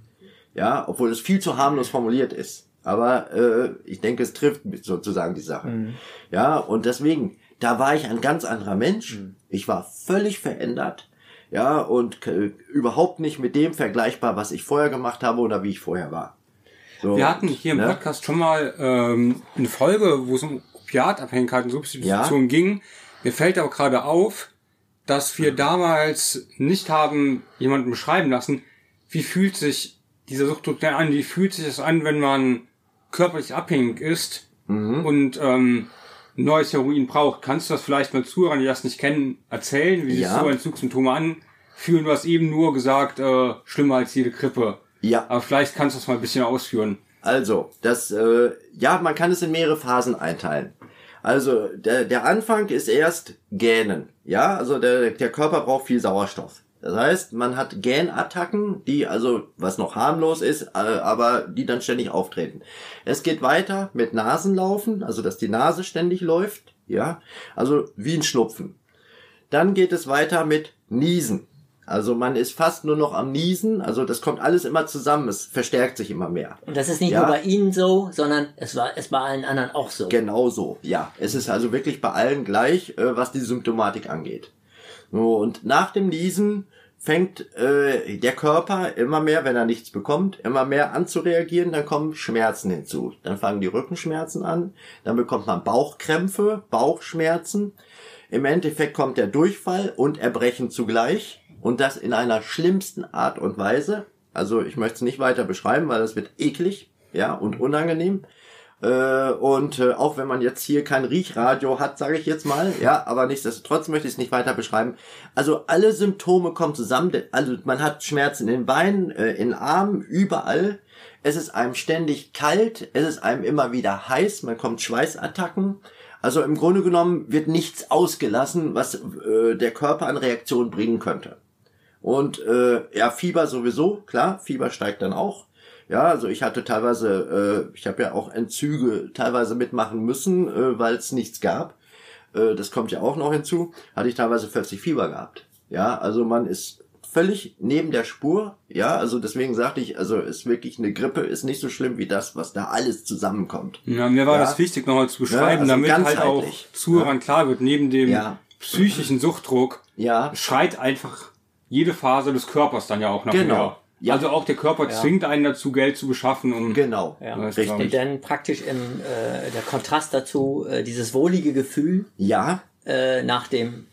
B: Ja, obwohl es viel zu harmlos formuliert ist. Aber äh, ich denke, es trifft sozusagen die Sache. Mhm. Ja, und deswegen, da war ich ein ganz anderer Mensch. Mhm. Ich war völlig verändert. Ja, und äh, überhaupt nicht mit dem vergleichbar, was ich vorher gemacht habe oder wie ich vorher war.
C: So, wir hatten hier im ne? Podcast schon mal ähm, eine Folge, wo es um Opiatabhängigkeit und Substitution ja. ging. Mir fällt aber gerade auf, dass wir damals nicht haben jemanden beschreiben lassen, wie fühlt sich dieser Suchtdruck denn an, wie fühlt sich das an, wenn man körperlich abhängig ist mhm. und ähm, neues Heroin braucht. Kannst du das vielleicht mal Zuhörern, die das nicht kennen, erzählen, wie sich ja. so Entzugssymptome anfühlen? Du hast eben nur gesagt, äh, schlimmer als jede Grippe. Ja. Aber vielleicht kannst du das mal ein bisschen ausführen.
B: Also, das, äh, ja, man kann es in mehrere Phasen einteilen. Also, der, der Anfang ist erst Gähnen. Ja, also der, der Körper braucht viel Sauerstoff. Das heißt, man hat Gähnattacken, die also, was noch harmlos ist, äh, aber die dann ständig auftreten. Es geht weiter mit Nasenlaufen, also dass die Nase ständig läuft, ja, also wie ein Schnupfen. Dann geht es weiter mit Niesen. Also man ist fast nur noch am Niesen, also das kommt alles immer zusammen, es verstärkt sich immer mehr.
D: Und das ist nicht ja. nur bei Ihnen so, sondern es war es bei allen anderen auch so.
B: Genau so, ja. Es ist also wirklich bei allen gleich, äh, was die Symptomatik angeht. So, und nach dem Niesen fängt äh, der Körper immer mehr, wenn er nichts bekommt, immer mehr an zu reagieren, dann kommen Schmerzen hinzu. Dann fangen die Rückenschmerzen an, dann bekommt man Bauchkrämpfe, Bauchschmerzen. Im Endeffekt kommt der Durchfall und Erbrechen zugleich. Und das in einer schlimmsten Art und Weise. Also ich möchte es nicht weiter beschreiben, weil das wird eklig, ja, und unangenehm. Äh, und äh, auch wenn man jetzt hier kein Riechradio hat, sage ich jetzt mal, ja, aber nichtsdestotrotz möchte ich es nicht weiter beschreiben. Also alle Symptome kommen zusammen. Also man hat Schmerzen in den Beinen, äh, in den Armen, überall. Es ist einem ständig kalt, es ist einem immer wieder heiß, man kommt Schweißattacken. Also im Grunde genommen wird nichts ausgelassen, was äh, der Körper an Reaktion bringen könnte. Und äh, ja, Fieber sowieso, klar, Fieber steigt dann auch. Ja, also ich hatte teilweise, äh, ich habe ja auch Entzüge teilweise mitmachen müssen, äh, weil es nichts gab. Äh, das kommt ja auch noch hinzu. Hatte ich teilweise 40 Fieber gehabt. Ja, also man ist völlig neben der Spur. Ja, also deswegen sagte ich, also ist wirklich eine Grippe ist nicht so schlimm wie das, was da alles zusammenkommt.
C: Ja, mir war ja. das wichtig nochmal zu beschreiben, ja, also damit halt auch Zuhörern ja. klar wird, neben dem psychischen Suchtdruck ja. schreit einfach jede Phase des Körpers dann ja auch nach genau. Mehr. Ja. Also auch der Körper ja. zwingt einen dazu, Geld zu beschaffen. Um,
B: genau,
D: ja. richtig. Und dann praktisch im, äh, der Kontrast dazu äh, dieses wohlige Gefühl
B: ja.
D: äh, nach dem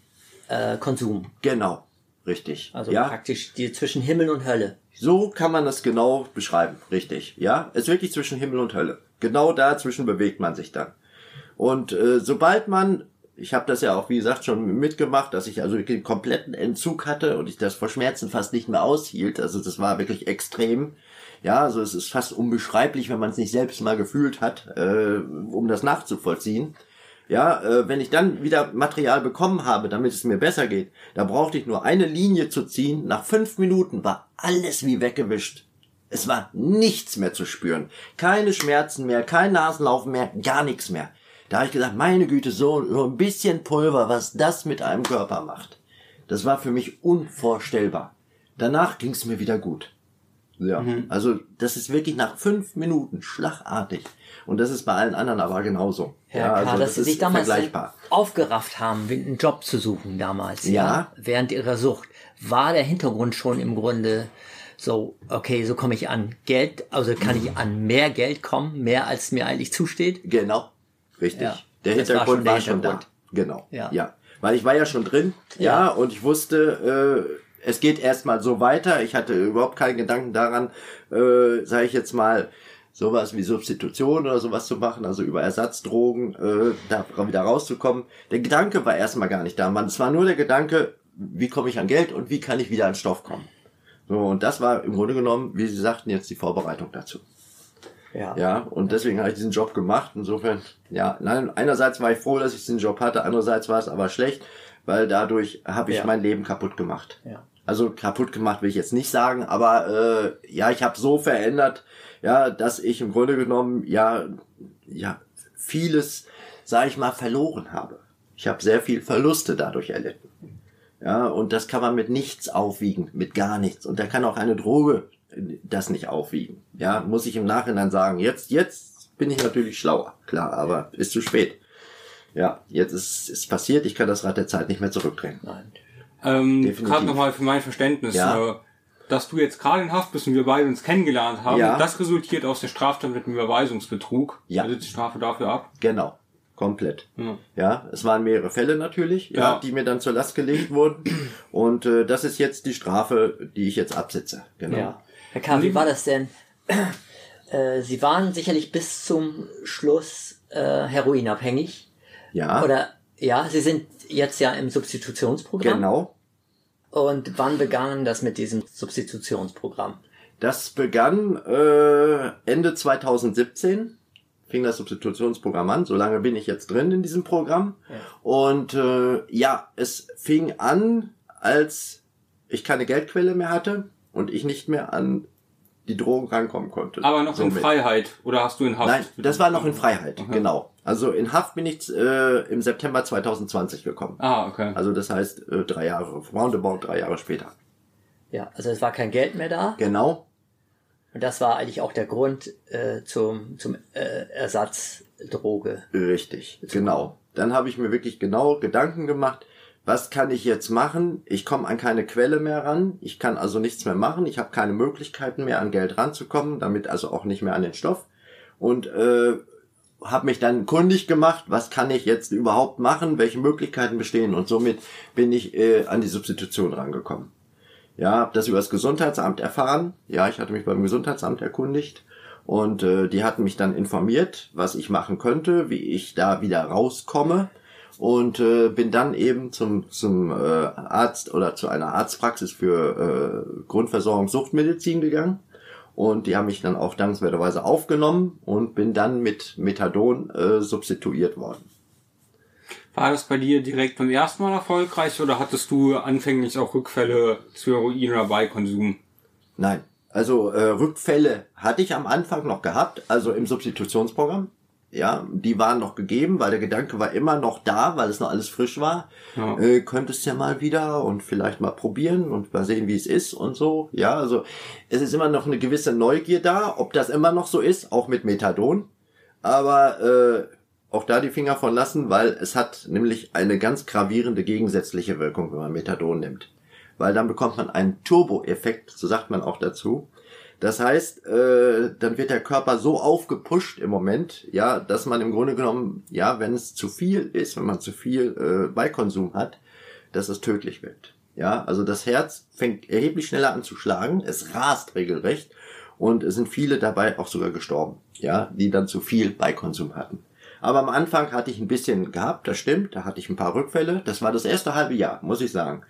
D: äh, Konsum.
B: Genau, richtig.
D: Also ja. praktisch die zwischen Himmel und Hölle.
B: So kann man das genau beschreiben, richtig. Ja, es ist wirklich zwischen Himmel und Hölle. Genau dazwischen bewegt man sich dann. Und äh, sobald man ich habe das ja auch, wie gesagt, schon mitgemacht, dass ich also den kompletten Entzug hatte und ich das vor Schmerzen fast nicht mehr aushielt. Also das war wirklich extrem. Ja, also es ist fast unbeschreiblich, wenn man es nicht selbst mal gefühlt hat, äh, um das nachzuvollziehen. Ja, äh, wenn ich dann wieder Material bekommen habe, damit es mir besser geht, da brauchte ich nur eine Linie zu ziehen. Nach fünf Minuten war alles wie weggewischt. Es war nichts mehr zu spüren. Keine Schmerzen mehr, kein Nasenlaufen mehr, gar nichts mehr. Da habe ich gesagt, meine Güte, so, so ein bisschen Pulver, was das mit einem Körper macht. Das war für mich unvorstellbar. Danach ging es mir wieder gut. Ja, mhm. also das ist wirklich nach fünf Minuten schlagartig. Und das ist bei allen anderen aber genauso.
D: Herr ja, K., also dass Sie sich damals aufgerafft haben, einen Job zu suchen damals. Ja. ja. Während Ihrer Sucht. War der Hintergrund schon im Grunde so, okay, so komme ich an Geld, also kann ich an mehr Geld kommen, mehr als mir eigentlich zusteht?
B: Genau. Richtig. Ja, der Hintergrund war schon, war schon da. Genau. Ja. ja. Weil ich war ja schon drin, ja, ja und ich wusste, äh, es geht erstmal so weiter. Ich hatte überhaupt keinen Gedanken daran, äh, sage ich jetzt mal, sowas wie Substitution oder sowas zu machen, also über Ersatzdrogen äh, da wieder rauszukommen. Der Gedanke war erstmal gar nicht da. Man, es war nur der Gedanke, wie komme ich an Geld und wie kann ich wieder an Stoff kommen. So, und das war im Grunde genommen, wie Sie sagten, jetzt die Vorbereitung dazu. Ja. ja, und deswegen habe ich diesen Job gemacht. Insofern, ja, nein, einerseits war ich froh, dass ich diesen Job hatte, andererseits war es aber schlecht, weil dadurch habe ich ja. mein Leben kaputt gemacht. Ja. Also kaputt gemacht will ich jetzt nicht sagen, aber äh, ja, ich habe so verändert, ja, dass ich im Grunde genommen ja, ja vieles, sage ich mal, verloren habe. Ich habe sehr viel Verluste dadurch erlitten. Ja, und das kann man mit nichts aufwiegen, mit gar nichts. Und da kann auch eine Droge das nicht aufwiegen. Ja, muss ich im Nachhinein sagen, jetzt, jetzt bin ich natürlich schlauer, klar, aber ist zu spät. Ja, jetzt ist es passiert, ich kann das Rad der Zeit nicht mehr zurückdrehen. Nein.
C: Ähm, gerade nochmal für mein Verständnis, ja. äh, dass du jetzt gerade in Haft bist und wir beide uns kennengelernt haben, ja. das resultiert aus der Straftat mit dem Überweisungsbetrug. Ja. Da sitzt die Strafe dafür ab.
B: Genau. Komplett. Ja. ja, es waren mehrere Fälle natürlich, ja. ja die mir dann zur Last gelegt wurden. Und äh, das ist jetzt die Strafe, die ich jetzt absitze.
D: Genau. Ja. Herr K., wie war das denn? Äh, Sie waren sicherlich bis zum Schluss äh, heroinabhängig. Ja. Oder ja, Sie sind jetzt ja im Substitutionsprogramm. Genau. Und wann begann das mit diesem Substitutionsprogramm?
B: Das begann äh, Ende 2017 fing das Substitutionsprogramm an. So lange bin ich jetzt drin in diesem Programm. Ja. Und äh, ja, es fing an, als ich keine Geldquelle mehr hatte und ich nicht mehr an die Drogen rankommen konnte.
C: Aber noch Somit. in Freiheit oder hast du in Haft?
B: Nein, das war noch in Freiheit, okay. genau. Also in Haft bin ich äh, im September 2020 gekommen. Ah, okay. Also das heißt äh, drei Jahre, roundabout drei Jahre später.
D: Ja, also es war kein Geld mehr da.
B: Genau.
D: Und das war eigentlich auch der Grund äh, zum, zum äh, Ersatzdroge.
B: Richtig, genau. Dann habe ich mir wirklich genau Gedanken gemacht, was kann ich jetzt machen? Ich komme an keine Quelle mehr ran. Ich kann also nichts mehr machen. Ich habe keine Möglichkeiten mehr an Geld ranzukommen, damit also auch nicht mehr an den Stoff. Und äh, habe mich dann kundig gemacht, was kann ich jetzt überhaupt machen, welche Möglichkeiten bestehen. Und somit bin ich äh, an die Substitution rangekommen. Ja, habe das über das Gesundheitsamt erfahren. Ja, ich hatte mich beim Gesundheitsamt erkundigt. Und äh, die hatten mich dann informiert, was ich machen könnte, wie ich da wieder rauskomme und äh, bin dann eben zum zum äh, Arzt oder zu einer Arztpraxis für äh, Grundversorgung Suchtmedizin gegangen und die haben mich dann auch dankenswerterweise aufgenommen und bin dann mit Methadon äh, substituiert worden.
C: War das bei dir direkt beim ersten Mal erfolgreich oder hattest du anfänglich auch Rückfälle zu Heroin oder Beikonsum?
B: Nein, also äh, Rückfälle hatte ich am Anfang noch gehabt, also im Substitutionsprogramm ja, die waren noch gegeben, weil der Gedanke war immer noch da, weil es noch alles frisch war. Ja. Äh, könntest ja mal wieder und vielleicht mal probieren und mal sehen, wie es ist und so. Ja, also es ist immer noch eine gewisse Neugier da, ob das immer noch so ist, auch mit Methadon. Aber äh, auch da die Finger von lassen, weil es hat nämlich eine ganz gravierende gegensätzliche Wirkung, wenn man Methadon nimmt. Weil dann bekommt man einen Turbo-Effekt, so sagt man auch dazu. Das heißt, äh, dann wird der Körper so aufgepusht im Moment, ja, dass man im Grunde genommen, ja, wenn es zu viel ist, wenn man zu viel äh, Beikonsum hat, dass es tödlich wird. Ja, also das Herz fängt erheblich schneller an zu schlagen, es rast regelrecht und es sind viele dabei auch sogar gestorben, ja, die dann zu viel Beikonsum hatten. Aber am Anfang hatte ich ein bisschen gehabt, das stimmt, da hatte ich ein paar Rückfälle, das war das erste halbe Jahr, muss ich sagen.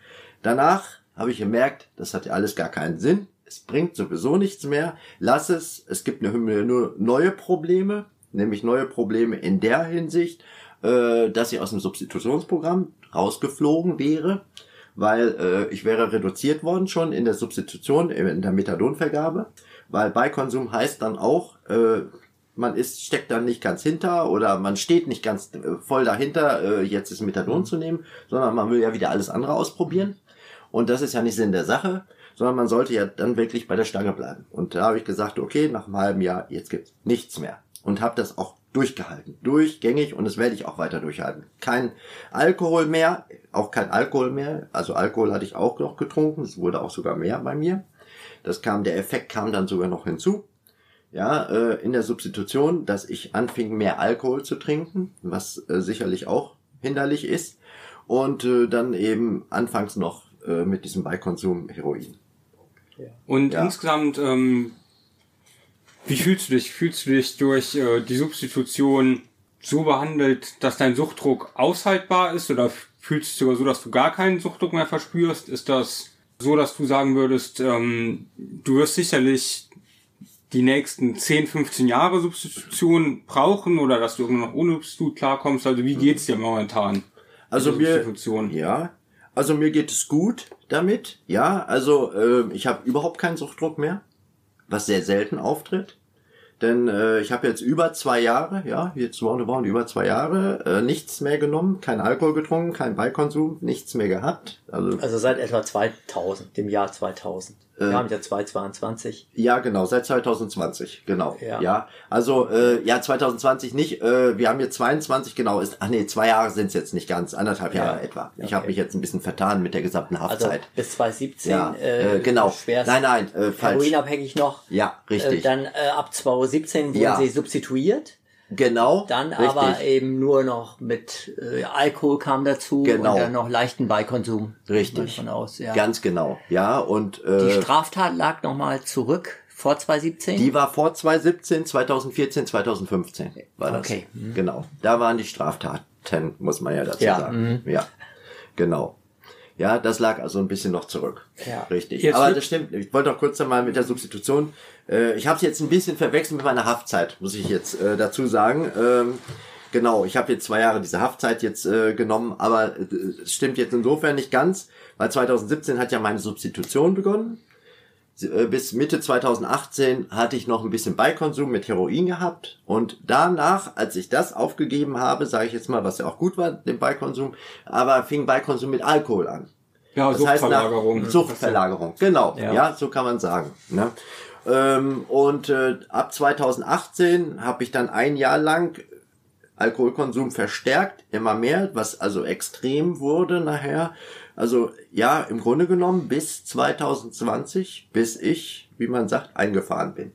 B: Danach habe ich gemerkt, das hat ja alles gar keinen Sinn es bringt sowieso nichts mehr. Lass es. Es gibt nur neue Probleme, nämlich neue Probleme in der Hinsicht, äh, dass ich aus dem Substitutionsprogramm rausgeflogen wäre, weil äh, ich wäre reduziert worden schon in der Substitution, in der Methadonvergabe, weil Beikonsum heißt dann auch, äh, man ist, steckt dann nicht ganz hinter oder man steht nicht ganz äh, voll dahinter, äh, jetzt ist Methadon zu nehmen, sondern man will ja wieder alles andere ausprobieren. Und das ist ja nicht Sinn der Sache sondern man sollte ja dann wirklich bei der Stange bleiben. Und da habe ich gesagt, okay, nach einem halben Jahr, jetzt gibt's nichts mehr. Und habe das auch durchgehalten, durchgängig und das werde ich auch weiter durchhalten. Kein Alkohol mehr, auch kein Alkohol mehr. Also Alkohol hatte ich auch noch getrunken, es wurde auch sogar mehr bei mir. Das kam, der Effekt kam dann sogar noch hinzu. Ja, äh, in der Substitution, dass ich anfing, mehr Alkohol zu trinken, was äh, sicherlich auch hinderlich ist. Und äh, dann eben anfangs noch mit diesem Beikonsum Heroin.
C: Und ja. insgesamt, ähm, wie fühlst du dich? Fühlst du dich durch äh, die Substitution so behandelt, dass dein Suchtdruck aushaltbar ist? Oder fühlst du dich sogar so, dass du gar keinen Suchtdruck mehr verspürst? Ist das so, dass du sagen würdest, ähm, du wirst sicherlich die nächsten 10, 15 Jahre Substitution brauchen oder dass du irgendwann noch ohne Substitut klarkommst? Also wie geht's dir momentan?
B: Also mir, ja, also mir geht es gut damit. Ja, also äh, ich habe überhaupt keinen Suchtdruck mehr, was sehr selten auftritt. Denn äh, ich habe jetzt über zwei Jahre, ja, jetzt roundabout über zwei Jahre, äh, nichts mehr genommen, kein Alkohol getrunken, kein Beikonsum, nichts mehr gehabt.
D: Also, also seit etwa 2000, dem Jahr 2000. Wir äh, haben ja 2022.
B: Ja, genau, seit 2020, genau. Ja, ja also äh, ja, 2020 nicht. Äh, wir haben jetzt 22, genau. Ist, ach nee, zwei Jahre sind es jetzt nicht ganz, anderthalb Jahre ja. etwa. Ich okay. habe mich jetzt ein bisschen vertan mit der gesamten also Haftzeit.
D: Also bis 2017.
B: Ja, äh, äh, genau. Nein, nein,
D: äh, falsch. Heroinabhängig noch.
B: Ja, richtig.
D: Äh, dann äh, ab 2017 wurden ja. sie substituiert.
B: Genau.
D: Dann richtig. aber eben nur noch mit äh, Alkohol kam dazu
B: genau.
D: und dann noch leichten Beikonsum.
B: Richtig. Von aus, ja. Ganz genau. Ja und
D: äh, die Straftat lag noch mal zurück vor 2017.
B: Die war vor 2017, 2014, 2015 war das. Okay. Mhm. Genau. Da waren die Straftaten, muss man ja dazu ja. sagen. Mhm. Ja. Genau. Ja, das lag also ein bisschen noch zurück. Ja. Richtig. Jetzt Aber das stimmt. Ich wollte noch kurz einmal mit der Substitution. Äh, ich habe es jetzt ein bisschen verwechselt mit meiner Haftzeit, muss ich jetzt äh, dazu sagen. Ähm, genau, ich habe jetzt zwei Jahre diese Haftzeit jetzt äh, genommen, aber äh, es stimmt jetzt insofern nicht ganz, weil 2017 hat ja meine Substitution begonnen. Äh, bis Mitte 2018 hatte ich noch ein bisschen Beikonsum mit Heroin gehabt und danach, als ich das aufgegeben habe, sage ich jetzt mal, was ja auch gut war, den Beikonsum, aber fing Beikonsum mit Alkohol an.
C: Ja, das Suchtverlagerung.
B: Heißt Suchtverlagerung, genau. Ja. ja. so kann man sagen. Ne? Ähm, und äh, ab 2018 habe ich dann ein Jahr lang Alkoholkonsum verstärkt, immer mehr, was also extrem wurde nachher. Also ja, im Grunde genommen bis 2020, bis ich, wie man sagt, eingefahren bin.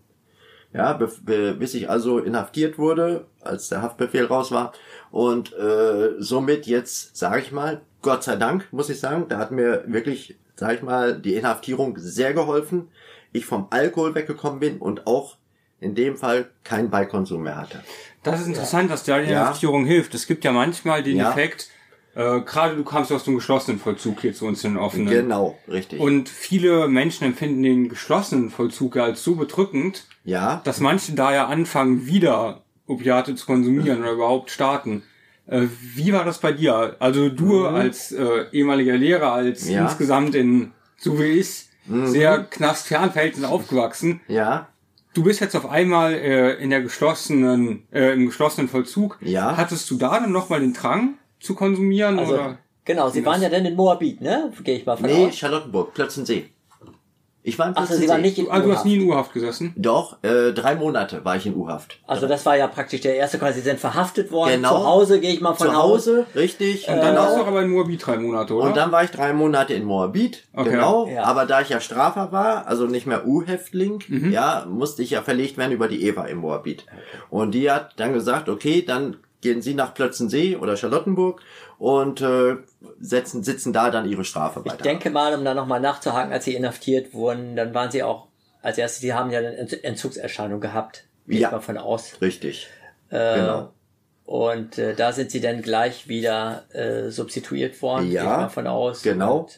B: Ja, bis ich also inhaftiert wurde, als der Haftbefehl raus war. Und äh, somit jetzt, sage ich mal, Gott sei Dank, muss ich sagen, da hat mir wirklich, sage ich mal, die Inhaftierung sehr geholfen. Ich vom Alkohol weggekommen bin und auch in dem Fall keinen Beikonsum mehr hatte.
C: Das ist interessant, ja. dass da die Inhaftierung ja. hilft. Es gibt ja manchmal den ja. Effekt, äh, gerade du kamst aus dem geschlossenen Vollzug hier zu uns in den offenen.
B: Genau, richtig.
C: Und viele Menschen empfinden den geschlossenen Vollzug ja als so bedrückend,
B: ja.
C: dass manche da ja anfangen, wieder Opiate zu konsumieren oder überhaupt starten. Äh, wie war das bei dir? Also du mhm. als äh, ehemaliger Lehrer, als ja. insgesamt in, so wie ich, mhm. sehr knastfernen Verhältnissen aufgewachsen.
B: Ja.
C: Du bist jetzt auf einmal äh, in der geschlossenen, äh, im geschlossenen Vollzug.
B: Ja.
C: Hattest du da dann nochmal den Drang? zu konsumieren? Also, oder?
D: Genau, Sie waren ja dann in Moabit, ne? Gehe ich mal von
B: nee, aus. Charlottenburg, Plötzensee. Ich war in
D: Plötzensee. Also Sie waren nicht in
C: Also du hast nie in U-Haft gesessen?
B: Doch, äh, drei Monate war ich in U-Haft.
D: Also das war ja praktisch der erste quasi, Sie sind verhaftet worden. Genau. Zu Hause gehe ich mal von
B: Zu Hause,
D: aus.
B: richtig.
C: Und dann äh, warst du aber in Moabit drei Monate, oder?
B: Und dann war ich drei Monate in Moabit, okay. genau. Ja. Aber da ich ja Strafer war, also nicht mehr U-Häftling, mhm. ja, musste ich ja verlegt werden über die Eva in Moabit. Und die hat dann gesagt, okay, dann gehen Sie nach Plötzensee oder Charlottenburg und äh, setzen, sitzen da dann ihre Strafe weiter.
D: Ich denke mal, um da nochmal nachzuhaken, als Sie inhaftiert wurden, dann waren Sie auch als erstes, Sie haben ja eine Entzugserscheinung gehabt.
B: Gehe ja,
D: mal von aus.
B: Richtig.
D: Äh, genau. Und äh, da sind Sie dann gleich wieder äh, substituiert worden.
B: Ja. Gehe ich mal
D: von aus.
B: Genau.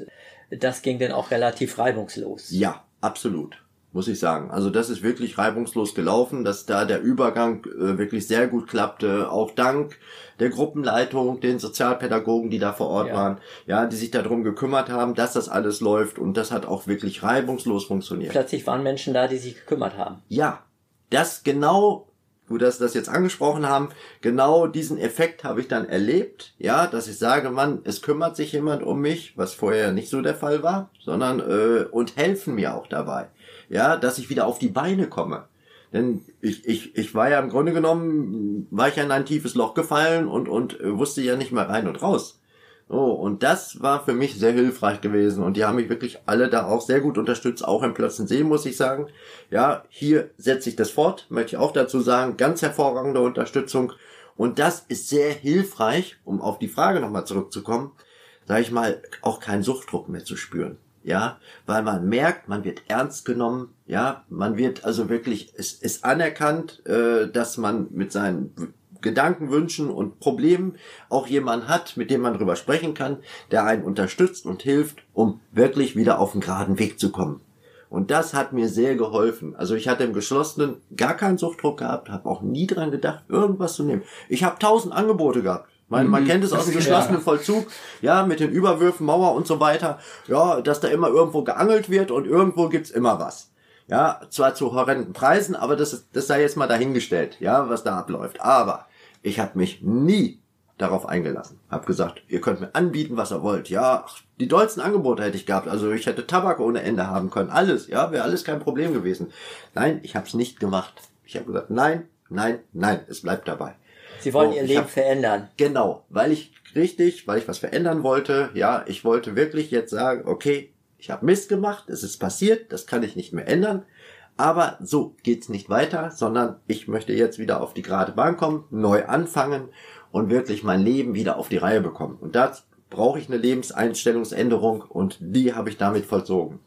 B: Und
D: das ging dann auch relativ reibungslos.
B: Ja, absolut muss ich sagen. Also das ist wirklich reibungslos gelaufen, dass da der Übergang äh, wirklich sehr gut klappte, auch dank der Gruppenleitung, den Sozialpädagogen, die da vor Ort ja. waren, ja, die sich darum gekümmert haben, dass das alles läuft und das hat auch wirklich reibungslos funktioniert.
D: Plötzlich waren Menschen da, die sich gekümmert haben.
B: Ja, das genau gut, dass das jetzt angesprochen haben, genau diesen Effekt habe ich dann erlebt, ja, dass ich sage, man, es kümmert sich jemand um mich, was vorher nicht so der Fall war, sondern äh, und helfen mir auch dabei ja, dass ich wieder auf die Beine komme. Denn ich, ich, ich war ja im Grunde genommen, war ich ja in ein tiefes Loch gefallen und, und wusste ja nicht mehr rein und raus. So, und das war für mich sehr hilfreich gewesen und die haben mich wirklich alle da auch sehr gut unterstützt, auch im Plötzensee, muss ich sagen. Ja, hier setze ich das fort, möchte ich auch dazu sagen, ganz hervorragende Unterstützung und das ist sehr hilfreich, um auf die Frage nochmal zurückzukommen, sage ich mal, auch keinen Suchtdruck mehr zu spüren ja, weil man merkt, man wird ernst genommen, ja, man wird also wirklich, es ist anerkannt, äh, dass man mit seinen Gedanken, Wünschen und Problemen auch jemanden hat, mit dem man drüber sprechen kann, der einen unterstützt und hilft, um wirklich wieder auf den geraden Weg zu kommen. Und das hat mir sehr geholfen. Also ich hatte im Geschlossenen gar keinen Suchtdruck gehabt, habe auch nie dran gedacht, irgendwas zu nehmen. Ich habe tausend Angebote gehabt. Man, man mhm. kennt es aus dem geschlossenen Vollzug, ja, mit den Überwürfen, Mauer und so weiter. Ja, dass da immer irgendwo geangelt wird und irgendwo gibt's immer was. Ja, zwar zu horrenden Preisen, aber das, ist, das sei jetzt mal dahingestellt, ja, was da abläuft. Aber ich habe mich nie darauf eingelassen. Hab gesagt, ihr könnt mir anbieten, was ihr wollt. Ja, die dollsten Angebote hätte ich gehabt. Also ich hätte Tabak ohne Ende haben können. Alles, ja, wäre alles kein Problem gewesen. Nein, ich habe es nicht gemacht. Ich habe gesagt, nein, nein, nein, es bleibt dabei.
D: Sie wollen so, ihr Leben hab, verändern.
B: Genau, weil ich richtig, weil ich was verändern wollte. Ja, ich wollte wirklich jetzt sagen, okay, ich habe Mist gemacht, es ist passiert, das kann ich nicht mehr ändern. Aber so geht's nicht weiter, sondern ich möchte jetzt wieder auf die gerade Bahn kommen, neu anfangen und wirklich mein Leben wieder auf die Reihe bekommen. Und das brauche ich eine Lebenseinstellungsänderung und die habe ich damit vollzogen.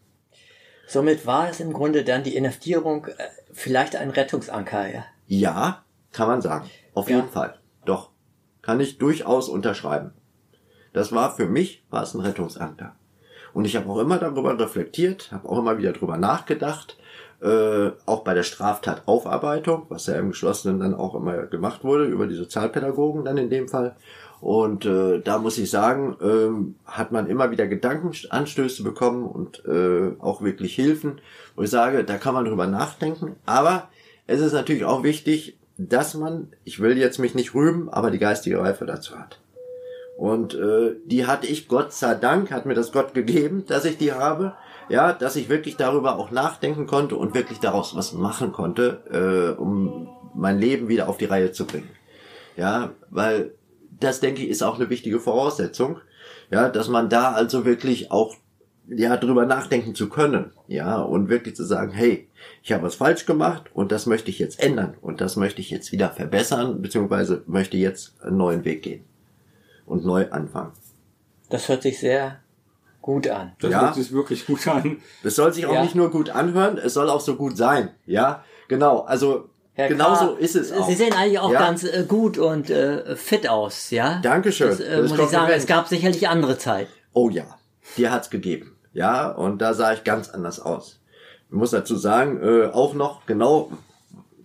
D: Somit war es im Grunde dann die Inhaftierung äh, vielleicht ein Rettungsanker, ja?
B: Ja, kann man sagen. Auf ja. jeden Fall. Doch. Kann ich durchaus unterschreiben. Das war für mich, war es ein Rettungsanker. Und ich habe auch immer darüber reflektiert, habe auch immer wieder darüber nachgedacht, äh, auch bei der Straftataufarbeitung, was ja im Geschlossenen dann auch immer gemacht wurde, über die Sozialpädagogen dann in dem Fall. Und äh, da muss ich sagen, äh, hat man immer wieder Gedankenanstöße bekommen und äh, auch wirklich Hilfen, wo ich sage, da kann man drüber nachdenken. Aber es ist natürlich auch wichtig, dass man, ich will jetzt mich nicht rühmen, aber die geistige Reife dazu hat. Und äh, die hatte ich, Gott sei Dank, hat mir das Gott gegeben, dass ich die habe ja, dass ich wirklich darüber auch nachdenken konnte und wirklich daraus was machen konnte, äh, um mein Leben wieder auf die Reihe zu bringen. Ja, weil das denke ich ist auch eine wichtige Voraussetzung, ja, dass man da also wirklich auch ja drüber nachdenken zu können, ja, und wirklich zu sagen, hey, ich habe was falsch gemacht und das möchte ich jetzt ändern und das möchte ich jetzt wieder verbessern, beziehungsweise möchte jetzt einen neuen Weg gehen und neu anfangen.
D: Das hört sich sehr gut an.
C: Das ja. hört sich wirklich gut an.
B: Es soll sich auch ja. nicht nur gut anhören, es soll auch so gut sein. Ja, genau. Also Herr genauso K., ist es auch.
D: Sie sehen eigentlich auch ja? ganz äh, gut und äh, fit aus, ja?
B: Dankeschön.
D: Das, äh, das muss ich sagen, es gab sicherlich andere Zeit.
B: Oh ja, die hat's gegeben. Ja, und da sah ich ganz anders aus. Ich muss dazu sagen, äh, auch noch genau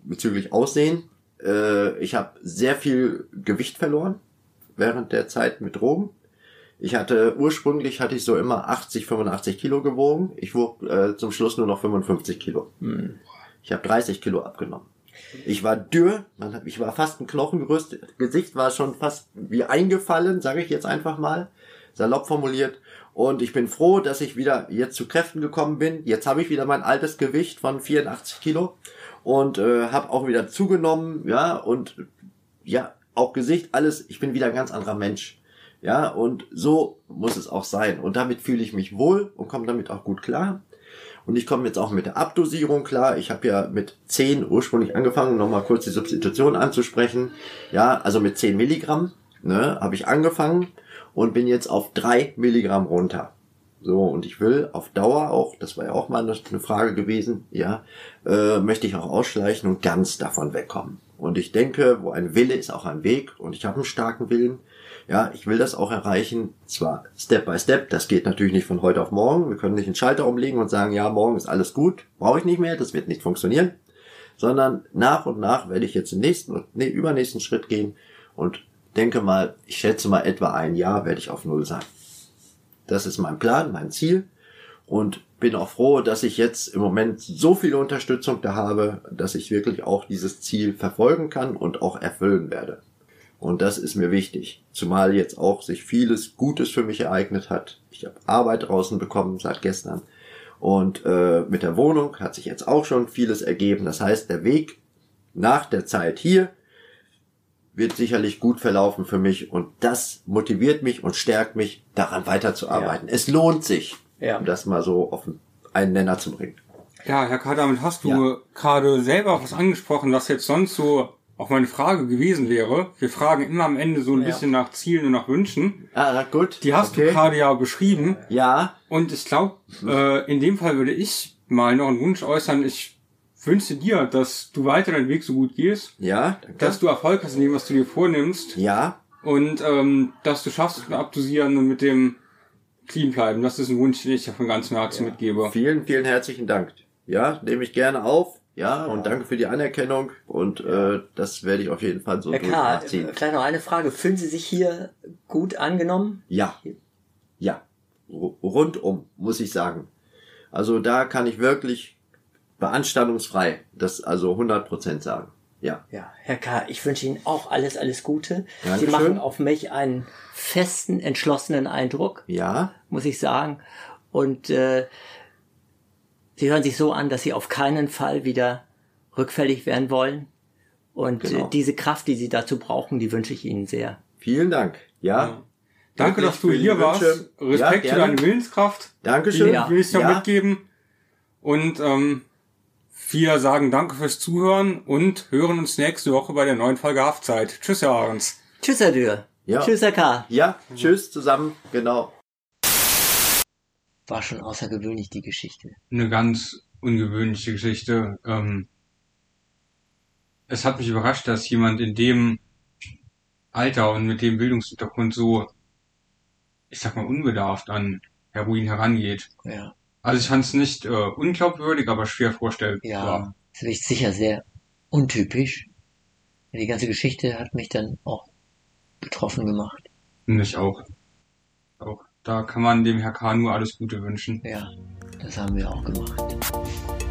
B: bezüglich Aussehen. Äh, ich habe sehr viel Gewicht verloren während der Zeit mit Drogen. Ich hatte, ursprünglich hatte ich so immer 80, 85 Kilo gewogen. Ich wog äh, zum Schluss nur noch 55 Kilo. Hm. Ich habe 30 Kilo abgenommen. Ich war dürr, man hat, ich war fast ein Knochengerüst. Gesicht war schon fast wie eingefallen, sage ich jetzt einfach mal, salopp formuliert. Und ich bin froh, dass ich wieder jetzt zu Kräften gekommen bin. Jetzt habe ich wieder mein altes Gewicht von 84 Kilo und äh, habe auch wieder zugenommen, ja und ja auch Gesicht, alles. Ich bin wieder ein ganz anderer Mensch. Ja, und so muss es auch sein. Und damit fühle ich mich wohl und komme damit auch gut klar. Und ich komme jetzt auch mit der Abdosierung klar. Ich habe ja mit 10 ursprünglich angefangen, nochmal kurz die Substitution anzusprechen. Ja, also mit 10 Milligramm ne, habe ich angefangen und bin jetzt auf 3 Milligramm runter. So, und ich will auf Dauer auch, das war ja auch mal eine Frage gewesen, ja, äh, möchte ich auch ausschleichen und ganz davon wegkommen. Und ich denke, wo ein Wille ist auch ein Weg und ich habe einen starken Willen ja, ich will das auch erreichen, zwar Step by Step, das geht natürlich nicht von heute auf morgen. Wir können nicht einen Schalter umlegen und sagen, ja, morgen ist alles gut, brauche ich nicht mehr, das wird nicht funktionieren, sondern nach und nach werde ich jetzt den nächsten und nee, übernächsten Schritt gehen und denke mal, ich schätze mal etwa ein Jahr werde ich auf Null sein. Das ist mein Plan, mein Ziel und bin auch froh, dass ich jetzt im Moment so viel Unterstützung da habe, dass ich wirklich auch dieses Ziel verfolgen kann und auch erfüllen werde. Und das ist mir wichtig. Zumal jetzt auch sich vieles Gutes für mich ereignet hat. Ich habe Arbeit draußen bekommen seit gestern. Und äh, mit der Wohnung hat sich jetzt auch schon vieles ergeben. Das heißt, der Weg nach der Zeit hier wird sicherlich gut verlaufen für mich. Und das motiviert mich und stärkt mich, daran weiterzuarbeiten. Ja. Es lohnt sich, ja. um das mal so auf einen Nenner zu bringen.
C: Ja, Herr K., damit hast du ja. gerade selber was angesprochen, was jetzt sonst so auch meine Frage gewesen wäre. Wir fragen immer am Ende so ein ja. bisschen nach Zielen und nach Wünschen.
B: Ah, gut.
C: Die hast okay. du gerade ja beschrieben.
B: Ja.
C: Und ich glaube, äh, in dem Fall würde ich mal noch einen Wunsch äußern. Ich wünsche dir, dass du weiter deinen Weg so gut gehst.
B: Ja,
C: danke. Dass du Erfolg hast in dem, was du dir vornimmst.
B: Ja.
C: Und ähm, dass du schaffst mit Abdosieren und mit dem clean bleiben. Das ist ein Wunsch, den ich dir von ganzem Herzen ja. mitgebe.
B: Vielen, vielen herzlichen Dank. Ja, nehme ich gerne auf. Ja, und danke für die Anerkennung und äh, das werde ich auf jeden Fall so
D: Herr K., vielleicht noch eine Frage. Fühlen Sie sich hier gut angenommen?
B: Ja. Ja. Rundum, muss ich sagen. Also da kann ich wirklich beanstandungsfrei das also 100% sagen. Ja.
D: Ja, Herr K., ich wünsche Ihnen auch alles, alles Gute. Dankeschön. Sie machen auf mich einen festen, entschlossenen Eindruck.
B: Ja.
D: Muss ich sagen. Und äh, Sie hören sich so an, dass Sie auf keinen Fall wieder rückfällig werden wollen. Und äh, genau. diese Kraft, die Sie dazu brauchen, die wünsche ich Ihnen sehr.
B: Vielen Dank. Ja. ja.
C: Danke, dass du hier warst. Respekt ja, für deine Willenskraft.
B: Dankeschön.
C: Die will ich dir ja. mitgeben. Und ähm, wir sagen danke fürs Zuhören und hören uns nächste Woche bei der neuen Folge Haftzeit. Tschüss, Herr Ahrens.
D: Tschüss, Herr Dürr. Ja. Tschüss, Herr K.
B: Ja, tschüss zusammen, genau.
D: War schon außergewöhnlich, die Geschichte.
C: Eine ganz ungewöhnliche Geschichte. Ähm, es hat mich überrascht, dass jemand in dem Alter und mit dem Bildungshintergrund so, ich sag mal, unbedarft an Heroin herangeht.
D: Ja.
C: Also ich fand es nicht äh, unglaubwürdig, aber schwer vorstellbar.
D: Ja, das ist sicher sehr untypisch. Die ganze Geschichte hat mich dann auch betroffen gemacht.
C: Mich auch. Auch. Da kann man dem Herr K. nur alles Gute wünschen.
D: Ja, das haben wir auch gemacht.